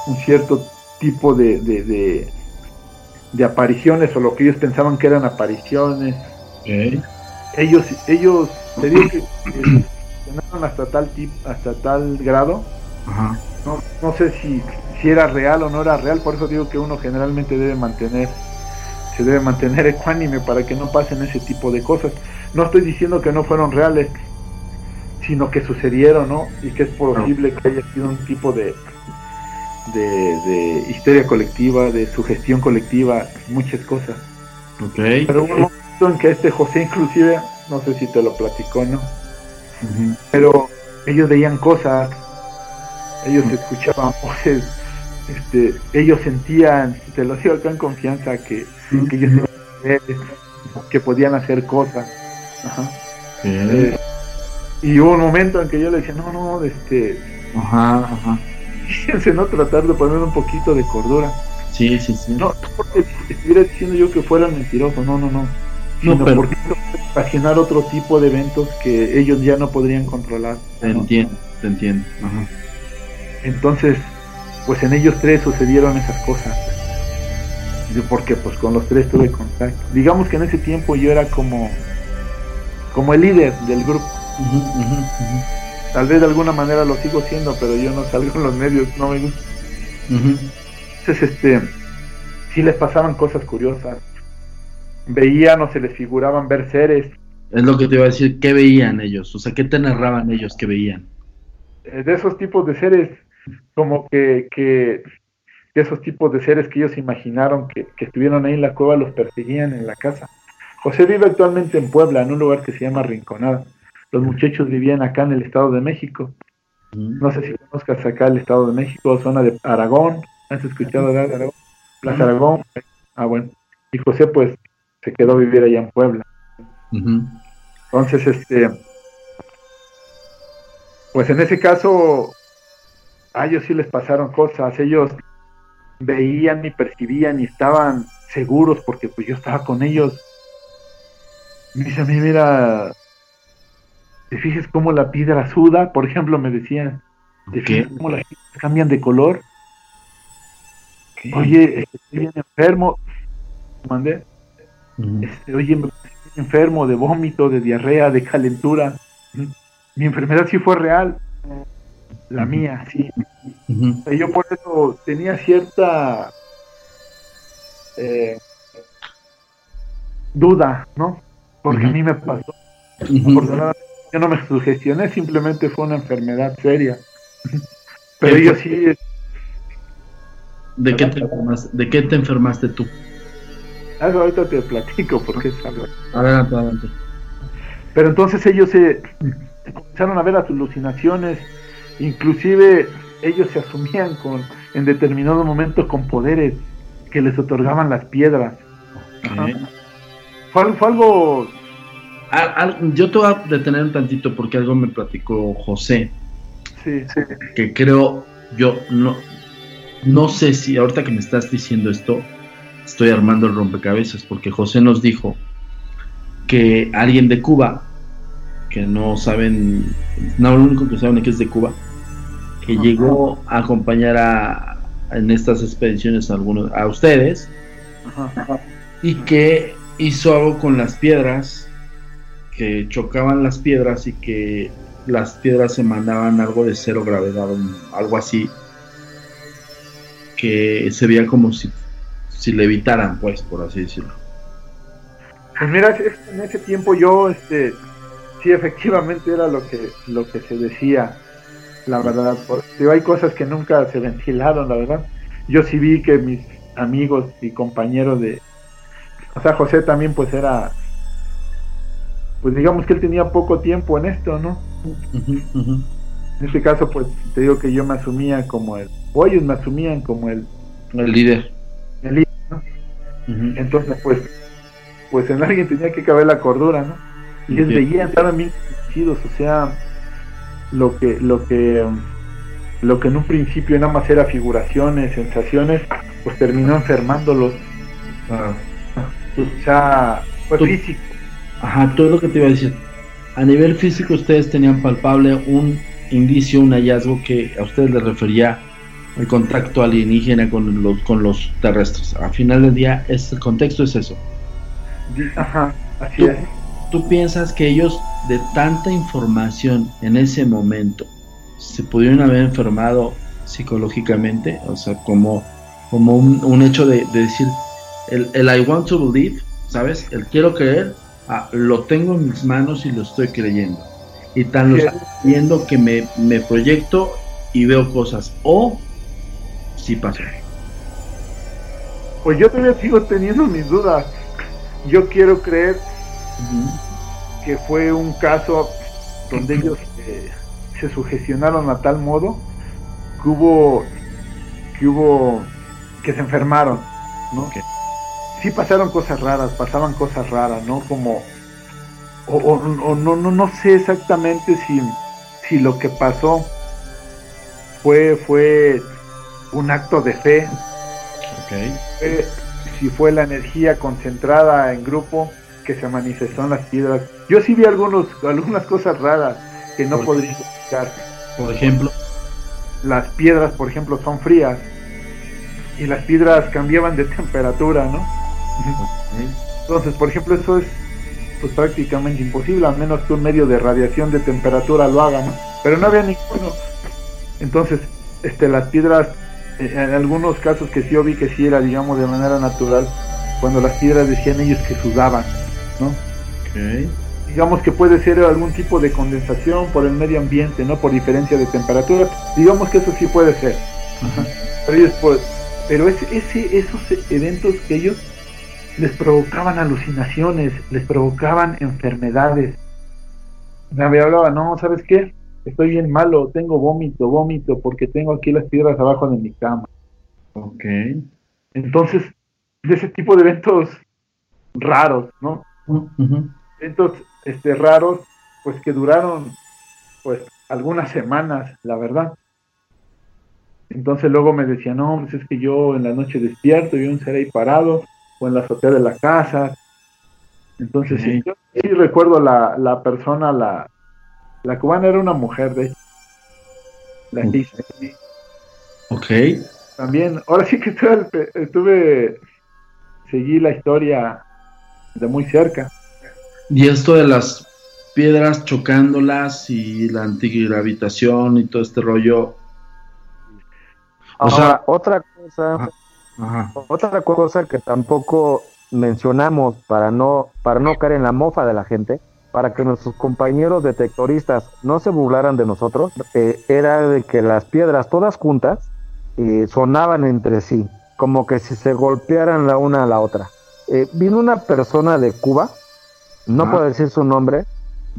un cierto tipo de, de, de, apariciones o lo que ellos pensaban que eran apariciones. Ellos, ellos, te digo que [CLEARS THROAT] hasta tal tip, hasta tal grado. No, no sé si, si era real o no era real, por eso digo que uno generalmente debe mantener, se debe mantener [LAUGHS] ecuánime para que no pasen ese tipo de cosas. No estoy diciendo que no fueron reales, sino que sucedieron, ¿no? Y que es posible que haya sido un tipo de, de, histeria colectiva, de sugestión colectiva, muchas cosas. Okay. Pero hubo un momento en que este José inclusive, no sé si te lo platicó, ¿no? Pero ellos veían cosas, ellos escuchaban voces, este, ellos sentían, te lo digo en confianza, que, que ellos que podían hacer cosas. Ajá. Eh, y hubo un momento en que yo le decía, no, no, este... Ajá, ajá. Fíjense, ¿no? Tratar de poner un poquito de cordura. Sí, sí, sí. No, porque estuviera diciendo yo que fuera mentiroso, no, no, no. Sino no, pero... porque imaginar otro tipo de eventos que ellos ya no podrían controlar. Te entiendo, te entiendo. Ajá. Entonces, pues en ellos tres sucedieron esas cosas. Porque pues con los tres tuve contacto. Digamos que en ese tiempo yo era como, como el líder del grupo. Tal vez de alguna manera lo sigo siendo, pero yo no salgo en los medios, no me gusta. Entonces, este, sí les pasaban cosas curiosas. Veían o se les figuraban ver seres. Es lo que te iba a decir, ¿qué veían ellos? O sea, ¿qué te narraban ellos que veían? Eh, de esos tipos de seres, como que, que esos tipos de seres que ellos imaginaron que, que estuvieron ahí en la cueva los perseguían en la casa. José vive actualmente en Puebla, en un lugar que se llama Rinconada. Los muchachos vivían acá en el Estado de México. No sé si conozcas acá el Estado de México, zona de Aragón. ¿Has escuchado de Aragón? Plaza Aragón. Ah, bueno. Y José, pues, se quedó a vivir allá en Puebla. Entonces, este. Pues en ese caso, a ellos sí les pasaron cosas. Ellos veían y percibían y estaban seguros porque pues yo estaba con ellos. Me dice a mí, mira, ¿te fijas cómo la piedra suda? Por ejemplo, me decían, ¿te fijas cómo las cambian de color? Oye, estoy bien enfermo. Mandé. Este, oye, me estoy enfermo de vómito, de diarrea, de calentura. Mi enfermedad sí fue real. La mía, sí. Yo por eso tenía cierta eh, duda, ¿no? Porque a mí me pasó. yo no me sugestioné, simplemente fue una enfermedad seria. Pero yo sí. ¿De qué, te enfermaste, ¿De qué te enfermaste tú? Algo ahorita te platico porque es algo. Adelante, adelante. Pero entonces ellos se comenzaron a ver las alucinaciones, inclusive ellos se asumían con en determinados momentos con poderes que les otorgaban las piedras. Fue, algo... yo te voy a detener un tantito porque algo me platicó José. Sí, sí. Que creo, yo no, no sé si ahorita que me estás diciendo esto, estoy armando el rompecabezas, porque José nos dijo que alguien de Cuba, que no saben, no, lo único que saben es que es de Cuba, que llegó a acompañar a, en estas expediciones a, algunos, a ustedes y que hizo algo con las piedras, que chocaban las piedras y que las piedras se mandaban algo de cero gravedad, algo así, que se veía como si, si levitaran, pues, por así decirlo. Pues mira, en ese tiempo yo, este, sí, efectivamente era lo que, lo que se decía la verdad. Porque hay cosas que nunca se ventilaron, la verdad. Yo sí vi que mis amigos y compañeros de... O sea, José también pues era... Pues digamos que él tenía poco tiempo en esto, ¿no? En este caso pues te digo que yo me asumía como el... O ellos me asumían como el... El líder. El líder, ¿no? Entonces pues... Pues en alguien tenía que caber la cordura, ¿no? Y ellos veían, estaban bien o sea lo que lo que lo que en un principio nada más era figuraciones, sensaciones, pues terminó enfermándolos. Ah. O sea, fue físico. Ajá, todo lo que te iba a decir. A nivel físico ustedes tenían palpable un indicio, un hallazgo que a ustedes les refería el contacto alienígena con los, con los terrestres. A final del día, el contexto es eso. Ajá, así es. ¿Tú piensas que ellos de tanta información en ese momento se pudieron haber enfermado psicológicamente? O sea, como, como un, hecho de, decir, el, I want to believe, ¿sabes? El quiero creer, ah, lo tengo en mis manos y lo estoy creyendo. Y tan lo estoy viendo que me, me proyecto y veo cosas. O sí pasó. Pues yo todavía sigo teniendo mis dudas. Yo quiero creer que fue un caso donde ellos eh, se sugestionaron a tal modo que hubo que hubo que se enfermaron, ¿no? Sí pasaron cosas raras, pasaban cosas raras, ¿no? Como o, no, no, no sé exactamente si, si lo que pasó fue, fue un acto de fe, si fue la energía concentrada en grupo, que se manifestó en las piedras. Yo sí vi algunos, algunas cosas raras que no podría explicar. Por ejemplo, las piedras, por ejemplo, son frías y las piedras cambiaban de [LAUGHS] temperatura, ¿no? Entonces, por ejemplo, eso es pues prácticamente imposible, a menos que un medio de radiación de temperatura lo haga, ¿no? Pero no había ninguno. Entonces, este, las piedras, eh, en algunos casos que sí yo vi que sí era, digamos, de manera natural, cuando las piedras decían ellos que sudaban. ¿No? Digamos que puede ser algún tipo de condensación por el medio ambiente, ¿no? Por diferencia de temperatura. Digamos que eso sí puede ser. Pero, pues, pero ese, esos eventos que ellos les provocaban alucinaciones, les provocaban enfermedades. Me hablaba, no, ¿sabes qué? estoy bien malo, tengo vómito, vómito, porque tengo aquí las piedras abajo de mi cama. Ok. Entonces, de ese tipo de eventos raros, ¿no? Eventos este, raros, pues que duraron pues algunas semanas, la verdad. Entonces luego me decía, no, pues es que yo en la noche despierto y un ser ahí parado, o en la azotea de la casa. Entonces sí, yo sí recuerdo la, la persona, la, la cubana era una mujer, de La que hice. Ok. También, ahora sí que [LAUGHS] estuve, estuve, seguí la historia de muy cerca. Y esto de las piedras chocándolas y la antigravitación y todo este rollo. O sea, otra cosa, otra cosa que tampoco mencionamos para no para no caer en la mofa de la gente, para que nuestros compañeros detectoristas no se burlaran de nosotros, eh, era de que las piedras todas juntas eh, sonaban entre sí, como que si se golpearan la una a la otra. Eh, vino una persona de Cuba, no puedo decir su nombre,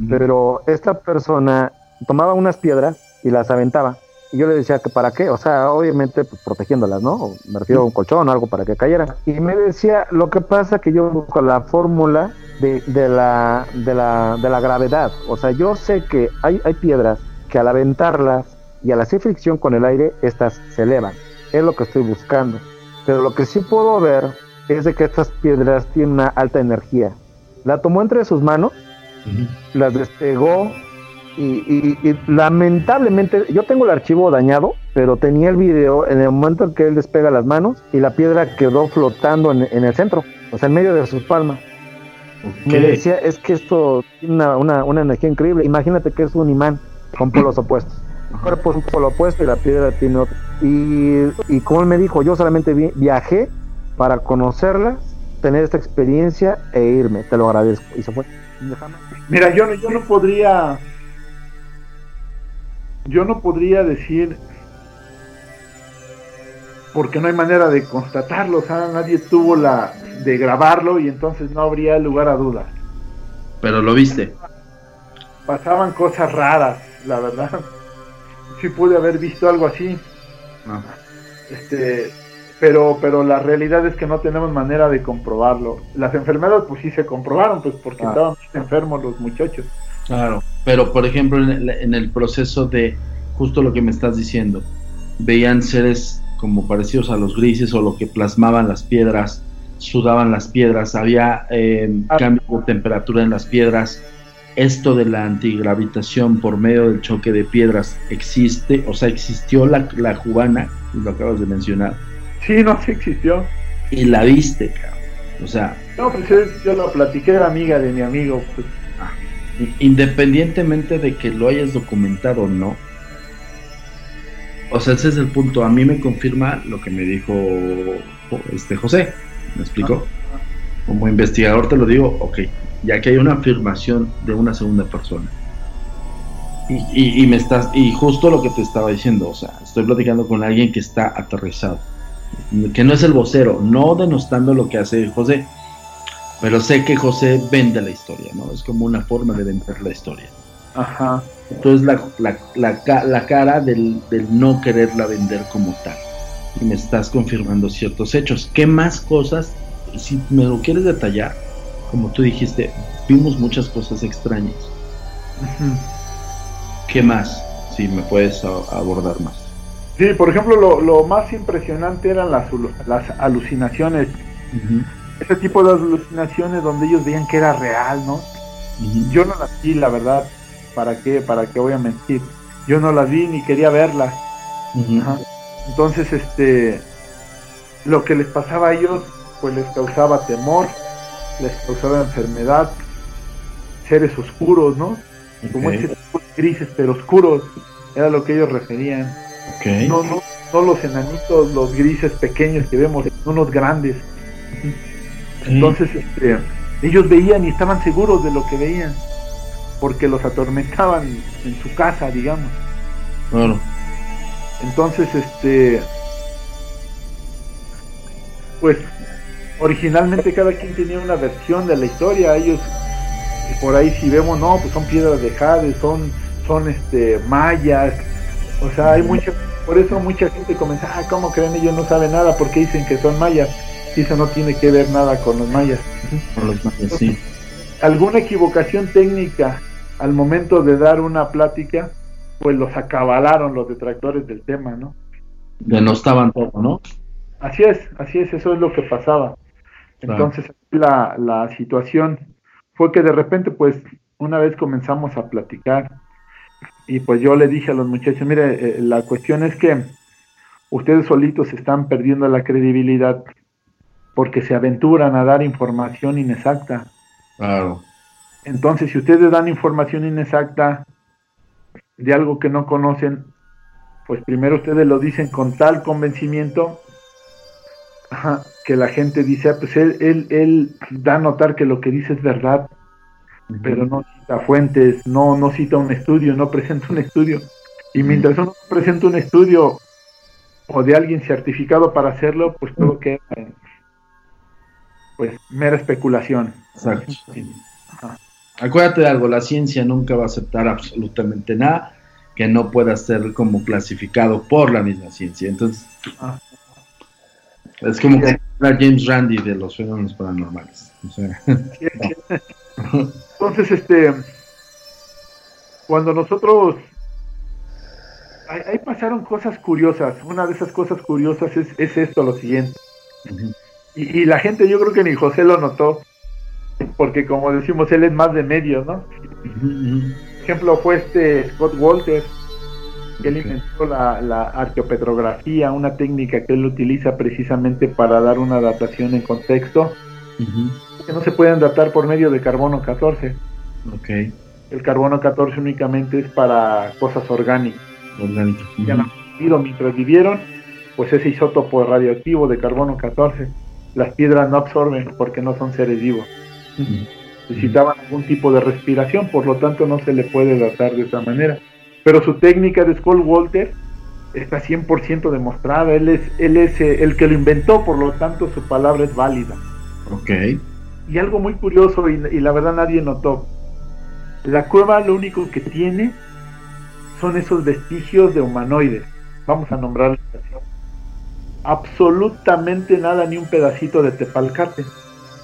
pero esta persona tomaba unas piedras y las aventaba. Y yo le decía que para qué, o sea, obviamente pues, protegiéndolas, ¿no? Me refiero a un colchón o algo para que cayeran. Y me decía, lo que pasa que yo busco la fórmula de, de, la, de, la, de la gravedad. O sea, yo sé que hay, hay piedras que al aventarlas y al hacer fricción con el aire, estas se elevan. Es lo que estoy buscando. Pero lo que sí puedo ver es de que estas piedras tienen una alta energía. La tomó entre sus manos las despegó y, lamentablemente yo tengo el archivo dañado, pero tenía el video en el momento en que él despega las manos y la piedra quedó flotando en, el centro, o sea, en medio de sus palmas. Me decía, es que esto tiene una, una, energía increíble. Imagínate que es un imán con polos opuestos. El cuerpo es un polo opuesto y la piedra tiene otro. Y, y como él me dijo, yo solamente viajé para conocerla, tener esta experiencia e irme. Te lo agradezco. Y se fue. Mira, yo, yo no podría. Yo no podría decir. Porque no hay manera de constatarlo. O sea, nadie tuvo la. de grabarlo y entonces no habría lugar a dudas. Pero lo viste. Pasaban cosas raras, la verdad. Sí pude haber visto algo así. Ah. Este, pero, pero la realidad es que no tenemos manera de comprobarlo. Las enfermedades pues sí se comprobaron, pues porque estaban enfermos los muchachos. Claro, pero por ejemplo en el, proceso de justo lo que me estás diciendo, veían seres como parecidos a los grises o lo que plasmaban las piedras, sudaban las piedras, había eh, ah. cambio de temperatura en las piedras. Esto de la antigravitación por medio del choque de piedras existe, o sea, existió la, la cubana, lo acabas de mencionar Sí, no, sí existió. Y la viste, cabrón. O sea. No, pues yo lo platiqué, era amiga de mi amigo. Pues. Ah, independientemente de que lo hayas documentado o no. O sea, ese es el punto. A mí me confirma lo que me dijo este José. ¿Me explicó? Ah. Como investigador te lo digo, ok, ya que hay una afirmación de una segunda persona. Y, y, me estás, y justo lo que te estaba diciendo, o sea, estoy platicando con alguien que está aterrizado que no es el vocero, no denostando lo que hace José, pero sé que José vende la historia, ¿no? Es como una forma de vender la historia. Ajá. Entonces la, la, la, cara del, del, no quererla vender como tal. Y me estás confirmando ciertos hechos. ¿Qué más cosas, si me lo quieres detallar, como tú dijiste, vimos muchas cosas extrañas. ¿Qué más? Si me puedes abordar más. Sí, por ejemplo, lo, lo más impresionante eran las, las alucinaciones. Ese tipo de alucinaciones donde ellos veían que era real, ¿no? Yo no las vi, la verdad. ¿Para qué? ¿Para qué voy a mentir? Yo no las vi ni quería verlas. Entonces, este, lo que les pasaba a ellos, pues les causaba temor, les causaba enfermedad, seres oscuros, ¿no? Como ese grises pero oscuros, era lo que ellos referían. No, no, no los enanitos, los grises pequeños que vemos, son los grandes. Entonces, este, ellos veían y estaban seguros de lo que veían, porque los atormentaban en su casa, digamos. Bueno. Entonces, este, pues, originalmente cada quien tenía una versión de la historia. Ellos, por ahí si vemos, no, pues son piedras de jade, son son este mayas, o sea, hay mucha, por eso mucha gente comenta, ah, ¿cómo creen ellos no saben nada? porque dicen que son mayas? Y eso no tiene que ver nada con los mayas. Con los mayas, sí. Alguna equivocación técnica al momento de dar una plática, pues los acabalaron los detractores del tema, ¿no? Denostaban todo, ¿no? Así es, así es, eso es lo que pasaba. Entonces, la, la situación fue que de repente, pues, una vez comenzamos a platicar y pues yo le dije a los muchachos, mire, eh, la cuestión es que ustedes solitos están perdiendo la credibilidad porque se aventuran a dar información inexacta. Claro. Entonces, si ustedes dan información inexacta de algo que no conocen, pues primero ustedes lo dicen con tal convencimiento que la gente dice, ah, pues él, él, él da a notar que lo que dice es verdad, pero no cita fuentes, no, no cita un estudio, no presenta un estudio. Y mientras uno presenta un estudio o de alguien certificado para hacerlo, pues todo queda en pues mera especulación. Exacto. Acuérdate de algo, la ciencia nunca va a aceptar absolutamente nada que no pueda ser como clasificado por la misma ciencia. Entonces, ah. es como que era James Randi de los fenómenos paranormales. [LAUGHS] Entonces, este, cuando nosotros, ahí, pasaron cosas curiosas. Una de esas cosas curiosas es, es esto, lo siguiente. y, la gente, yo creo que ni José lo notó, porque como decimos, él es más de medio, ¿no? ejemplo fue este Scott Walter, que él inventó la, la, arqueopetrografía, una técnica que él utiliza precisamente para dar una datación en contexto que no se pueden datar por medio de carbono 14. Okay. El carbono 14 únicamente es para cosas orgánicas. Orgánicas. Ya no mientras vivieron, pues ese isótopo radioactivo de carbono 14, las piedras no absorben porque no son seres vivos. Necesitaban algún tipo de respiración, por lo tanto no se le puede datar de esa manera. Pero su técnica de Skull Walter está 100% demostrada. Él es, él es eh, el que lo inventó, por lo tanto su palabra es válida. Ok. Y algo muy curioso, y, la verdad nadie notó, la cueva lo único que tiene son esos vestigios de humanoides. Vamos a nombrarlos así. Absolutamente nada, ni un pedacito de tepalcate.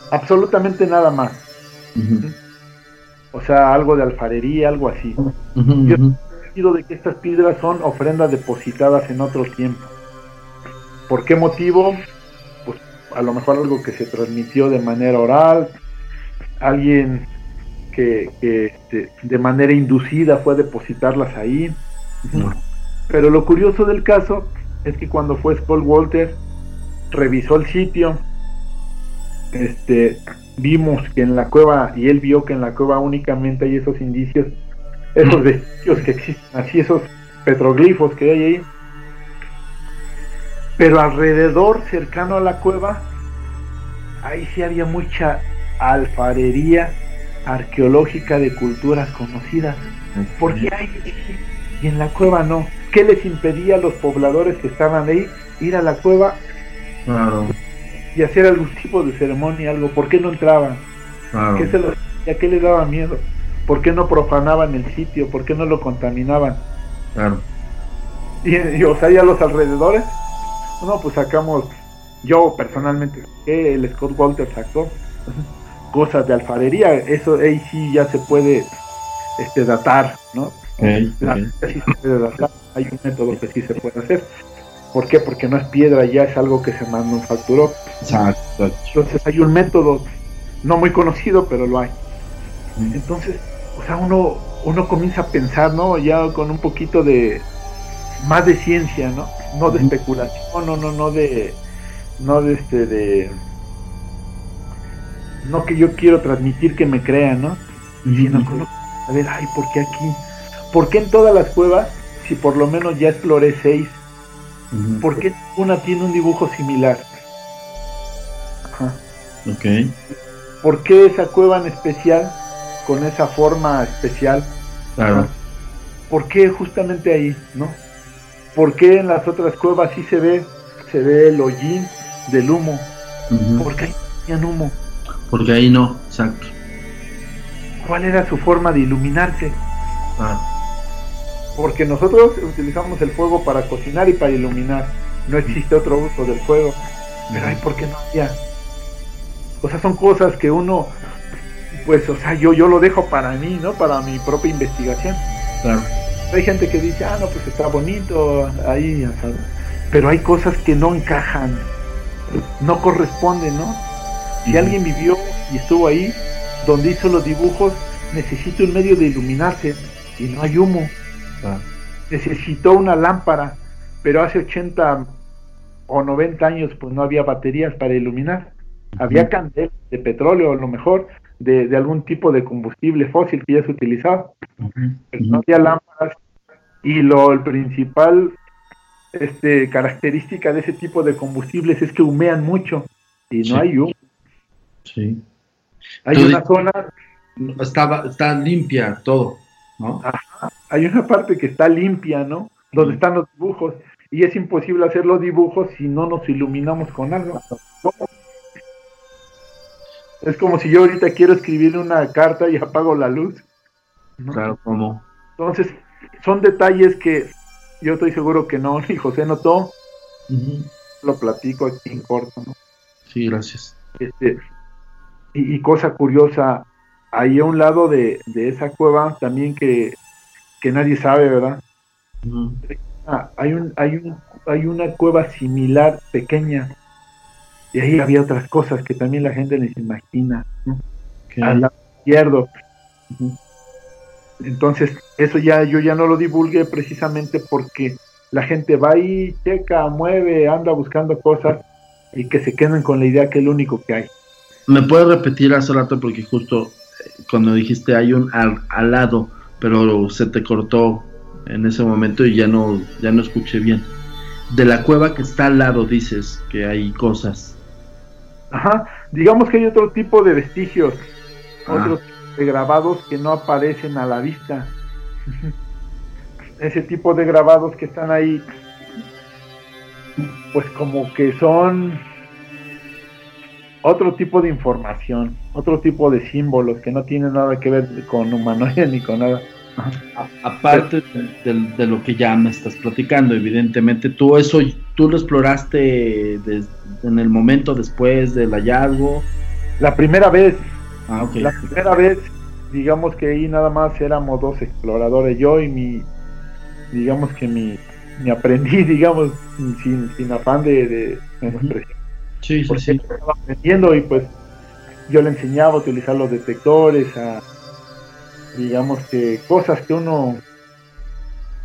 Absolutamente nada más. O sea, algo de alfarería, algo así. Yo he de que estas piedras son ofrendas depositadas en otro tiempo. ¿Por qué motivo? A lo mejor algo que se transmitió de manera oral, alguien que, este, de manera inducida fue a depositarlas ahí. Pero lo curioso del caso es que cuando fue Paul Walter, revisó el sitio, este, vimos que en la cueva, y él vio que en la cueva únicamente hay esos indicios, esos vestigios que existen, así esos petroglifos que hay ahí, pero alrededor, cercano a la cueva, ahí sí había mucha alfarería arqueológica de culturas conocidas. ¿Por qué hay y en la cueva no? ¿Qué les impedía a los pobladores que estaban ahí ir a la cueva y hacer algún tipo de ceremonia, algo? ¿Por qué no entraban? ¿Qué se los, ¿A qué les daba miedo? ¿Por qué no profanaban el sitio? ¿Por qué no lo contaminaban? Claro. Y, y o sea, y a los alrededores no, pues sacamos, yo personalmente, el Scott Walter sacó [LAUGHS] cosas de alfarería, eso ahí sí ya se puede este datar, ¿no? sí se puede datar, hay un método que sí se puede hacer. ¿Por qué? Porque no es piedra, ya es algo que se manufacturó. Exacto. Entonces hay un método no muy conocido, pero lo hay. Entonces, o sea, uno, uno comienza a pensar, ¿no? Ya con un poquito de, más de ciencia, ¿no? [LAUGHS] No de especulación, no, no, no de, no de este, de, no que yo quiero transmitir que me crean, ¿no? Sino a ver, ay, ¿por qué aquí? ¿Por qué en todas las cuevas, si por lo menos ya exploré seis, ¿por qué una tiene un dibujo similar? Ajá. Ok. ¿Por qué esa cueva en especial, con esa forma especial? Claro. ¿Por qué justamente ahí, no? ¿Por qué en las otras cuevas sí se ve, se ve el hollín del humo? ¿Por qué ahí tenían humo? Porque ahí no, exacto. ¿Cuál era su forma de iluminarse? Ah. porque nosotros utilizamos el fuego para cocinar y para iluminar. No existe otro uso del fuego. Pero ay, ¿por qué no había? O sea, son cosas que uno, pues, o sea, yo, yo lo dejo para mí, ¿no? Para mi propia investigación. Claro. Hay gente que dice, ah, no, pues está bonito ahí, ¿sabes? pero hay cosas que no encajan, no corresponden, ¿no? Si alguien vivió y estuvo ahí, donde hizo los dibujos, necesita un medio de iluminarse y no hay humo. Ah. Necesitó una lámpara, pero hace 80 o 90 años pues no había baterías para iluminar. Había candelas de petróleo, a lo mejor de, de, algún tipo de combustible fósil que ya se utilizaba, pero no había lámparas. Y lo el principal este, característica de ese tipo de combustibles es que humean mucho y no Sí. hay humo. Sí. Hay Tú una zona, Estaba, está limpia todo, ¿no? hay una parte que está limpia, ¿no? Donde están los dibujos y es imposible hacer los dibujos si no nos iluminamos con algo. ¿Cómo? Es como si yo ahorita quiero escribir una carta y apago la luz. ¿no? Claro, como. Entonces, son detalles que yo estoy seguro que no, [LAUGHS] ni José notó, lo platico aquí en corto, ¿no? Sí, gracias. Este, y, y cosa curiosa, ahí a un lado de, de esa cueva también que, que nadie sabe, ¿verdad? Ah, hay, un, hay, un, hay una cueva similar, pequeña, y ahí había otras cosas que también la gente les imagina, ¿no? Al lado izquierdo. Entonces, eso ya yo ya no lo divulgué precisamente porque la gente va y checa, mueve, anda buscando cosas y que se queden con la idea que es lo único que hay. ¿Me puedes repetir hace rato? Porque justo eh, cuando dijiste hay un al, al lado, pero se te cortó en ese momento y ya no, ya no escuché bien. De la cueva que está al lado dices que hay cosas. Ajá, digamos que hay otro tipo de vestigios, Ah. otro tipo de grabados que no aparecen a la vista. [LAUGHS] Ese tipo de grabados que están ahí, pues como que son otro tipo de información, otro tipo de símbolos que no tienen nada que ver con humanoide ni con nada. Aparte de, de- de lo que ya me estás platicando, evidentemente, tú eso, tú lo exploraste en el momento después del hallazgo. La primera vez, Ah. La primera vez, digamos que ahí nada más éramos dos exploradores, yo y mi, digamos que mi, mi aprendiz, [LAUGHS] digamos, sin, sin afán de, de menospreciar, Sí, sí, sí. estaba aprendiendo y pues yo le enseñaba a utilizar los detectores, a, digamos que cosas que uno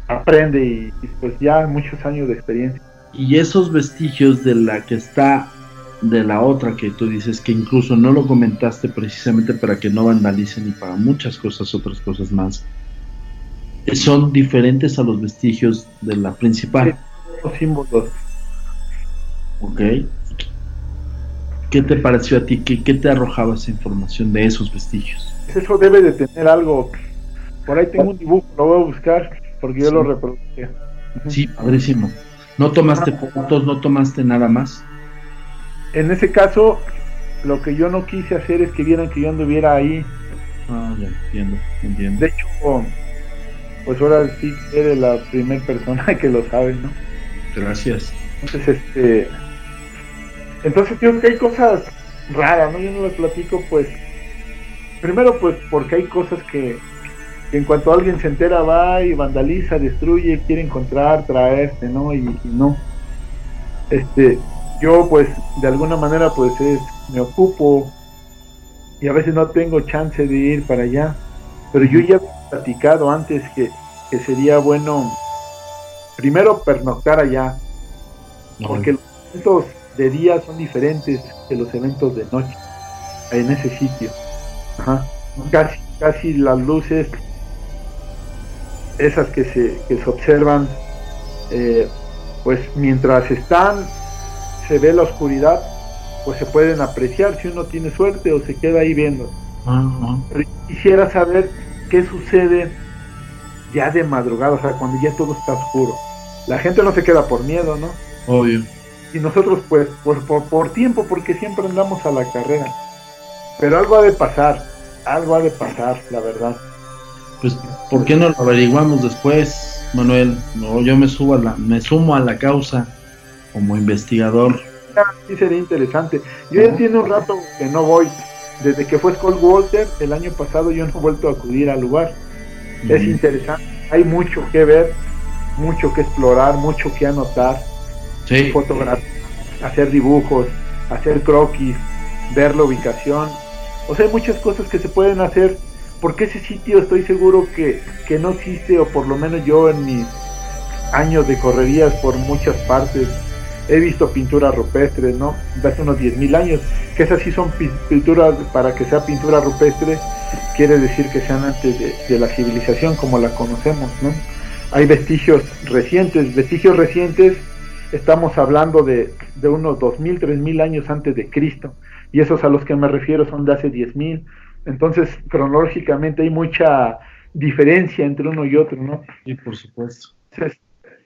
aprende y, y, pues ya muchos años de experiencia. Y esos vestigios de la que está, de la otra que tú dices que incluso no lo comentaste precisamente para que no vandalicen y para muchas cosas, otras cosas más, eh, son diferentes a los vestigios de la principal. Los símbolos, ¿Ok? ¿Qué te pareció a ti? ¿Qué, qué te arrojaba esa información de esos vestigios? eso debe de tener algo. Por ahí tengo un dibujo, lo voy a buscar porque yo Sí. lo reproduje. Sí, padrísimo. ¿No tomaste fotos? ¿No tomaste nada más? En ese caso, lo que yo no quise hacer es que vieran que yo anduviera ahí. Ah, ya entiendo, entiendo. De hecho, pues ahora sí eres la primera persona [LAUGHS] que lo sabe, ¿no? Gracias. Entonces, este. Entonces, creo que hay cosas raras, ¿no? Yo no les platico, pues. Primero, pues, porque hay cosas que, que en cuanto alguien se entera, va y vandaliza, destruye, quiere encontrar, traerse, ¿no? Y, y no. Este. Yo, pues, de alguna manera, pues, es, me ocupo y a veces no tengo chance de ir para allá. Pero yo ya he platicado antes que, que sería bueno, primero, pernoctar allá porque los eventos de día son diferentes que los eventos de noche en ese sitio. Ajá. Casi, casi las luces, esas que se, que se observan, eh, pues mientras están, se ve la oscuridad, pues se pueden apreciar si uno tiene suerte o se queda ahí viendo. Pero quisiera saber qué sucede ya de madrugada, o sea, cuando ya todo está oscuro. La gente no se queda por miedo, ¿no? Obvio. y nosotros pues por, por, por tiempo porque siempre andamos a la carrera pero algo ha de pasar algo ha de pasar la verdad Pues, ¿por qué no lo averiguamos después? Manuel. No, yo me subo a la, me sumo a la causa como investigador. Sí sería interesante. Yo ya tiene un rato que no voy. Desde que fue Skull Walter el año pasado yo no he vuelto a acudir al lugar. Es interesante. Hay mucho que ver, mucho que explorar, mucho que anotar. Sí. Fotografía, hacer dibujos, hacer croquis, ver la ubicación. O sea, hay muchas cosas que se pueden hacer porque ese sitio estoy seguro que, que no existe, o por lo menos yo en mis años de correrías por muchas partes he visto pinturas rupestres, ¿no? De hace unos 10.000 años, que esas sí son pinturas, para que sea pintura rupestre, quiere decir que sean antes de, de, la civilización como la conocemos, ¿no? Hay vestigios recientes, vestigios recientes, estamos hablando de, de unos 2.000, 3.000 años antes de Cristo, y esos a los que me refiero son de hace 10.000, entonces cronológicamente hay mucha diferencia entre uno y otro, ¿no? Sí, por supuesto. Entonces,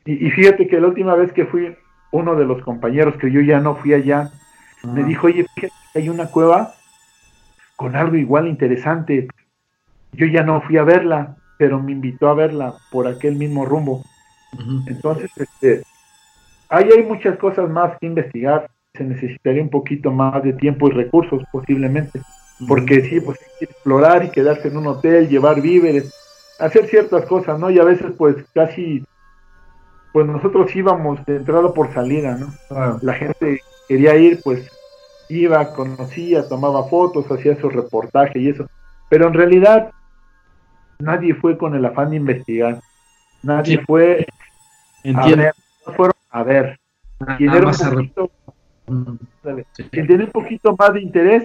y, y fíjate que la última vez que fui, uno de los compañeros que yo ya no fui allá, Ah. me dijo, oye, fíjate que hay una cueva con algo igual interesante. Yo ya no fui a verla, pero me invitó a verla por aquel mismo rumbo. Entonces, este, ahí hay muchas cosas más que investigar. Se necesitaría un poquito más de tiempo y recursos posiblemente. Porque sí, pues hay que explorar y quedarse en un hotel, llevar víveres, hacer ciertas cosas, ¿no? Y a veces pues casi, pues nosotros íbamos de entrada por salida, ¿no? La gente quería ir, pues iba, conocía, tomaba fotos, hacía su reportaje y eso. Pero en realidad nadie fue con el afán de investigar. Nadie Sí. fue a Entiendo. ver, no fueron a ver. Quien Nada era un a poquito, dale, Sí. quien tenía un poquito más de interés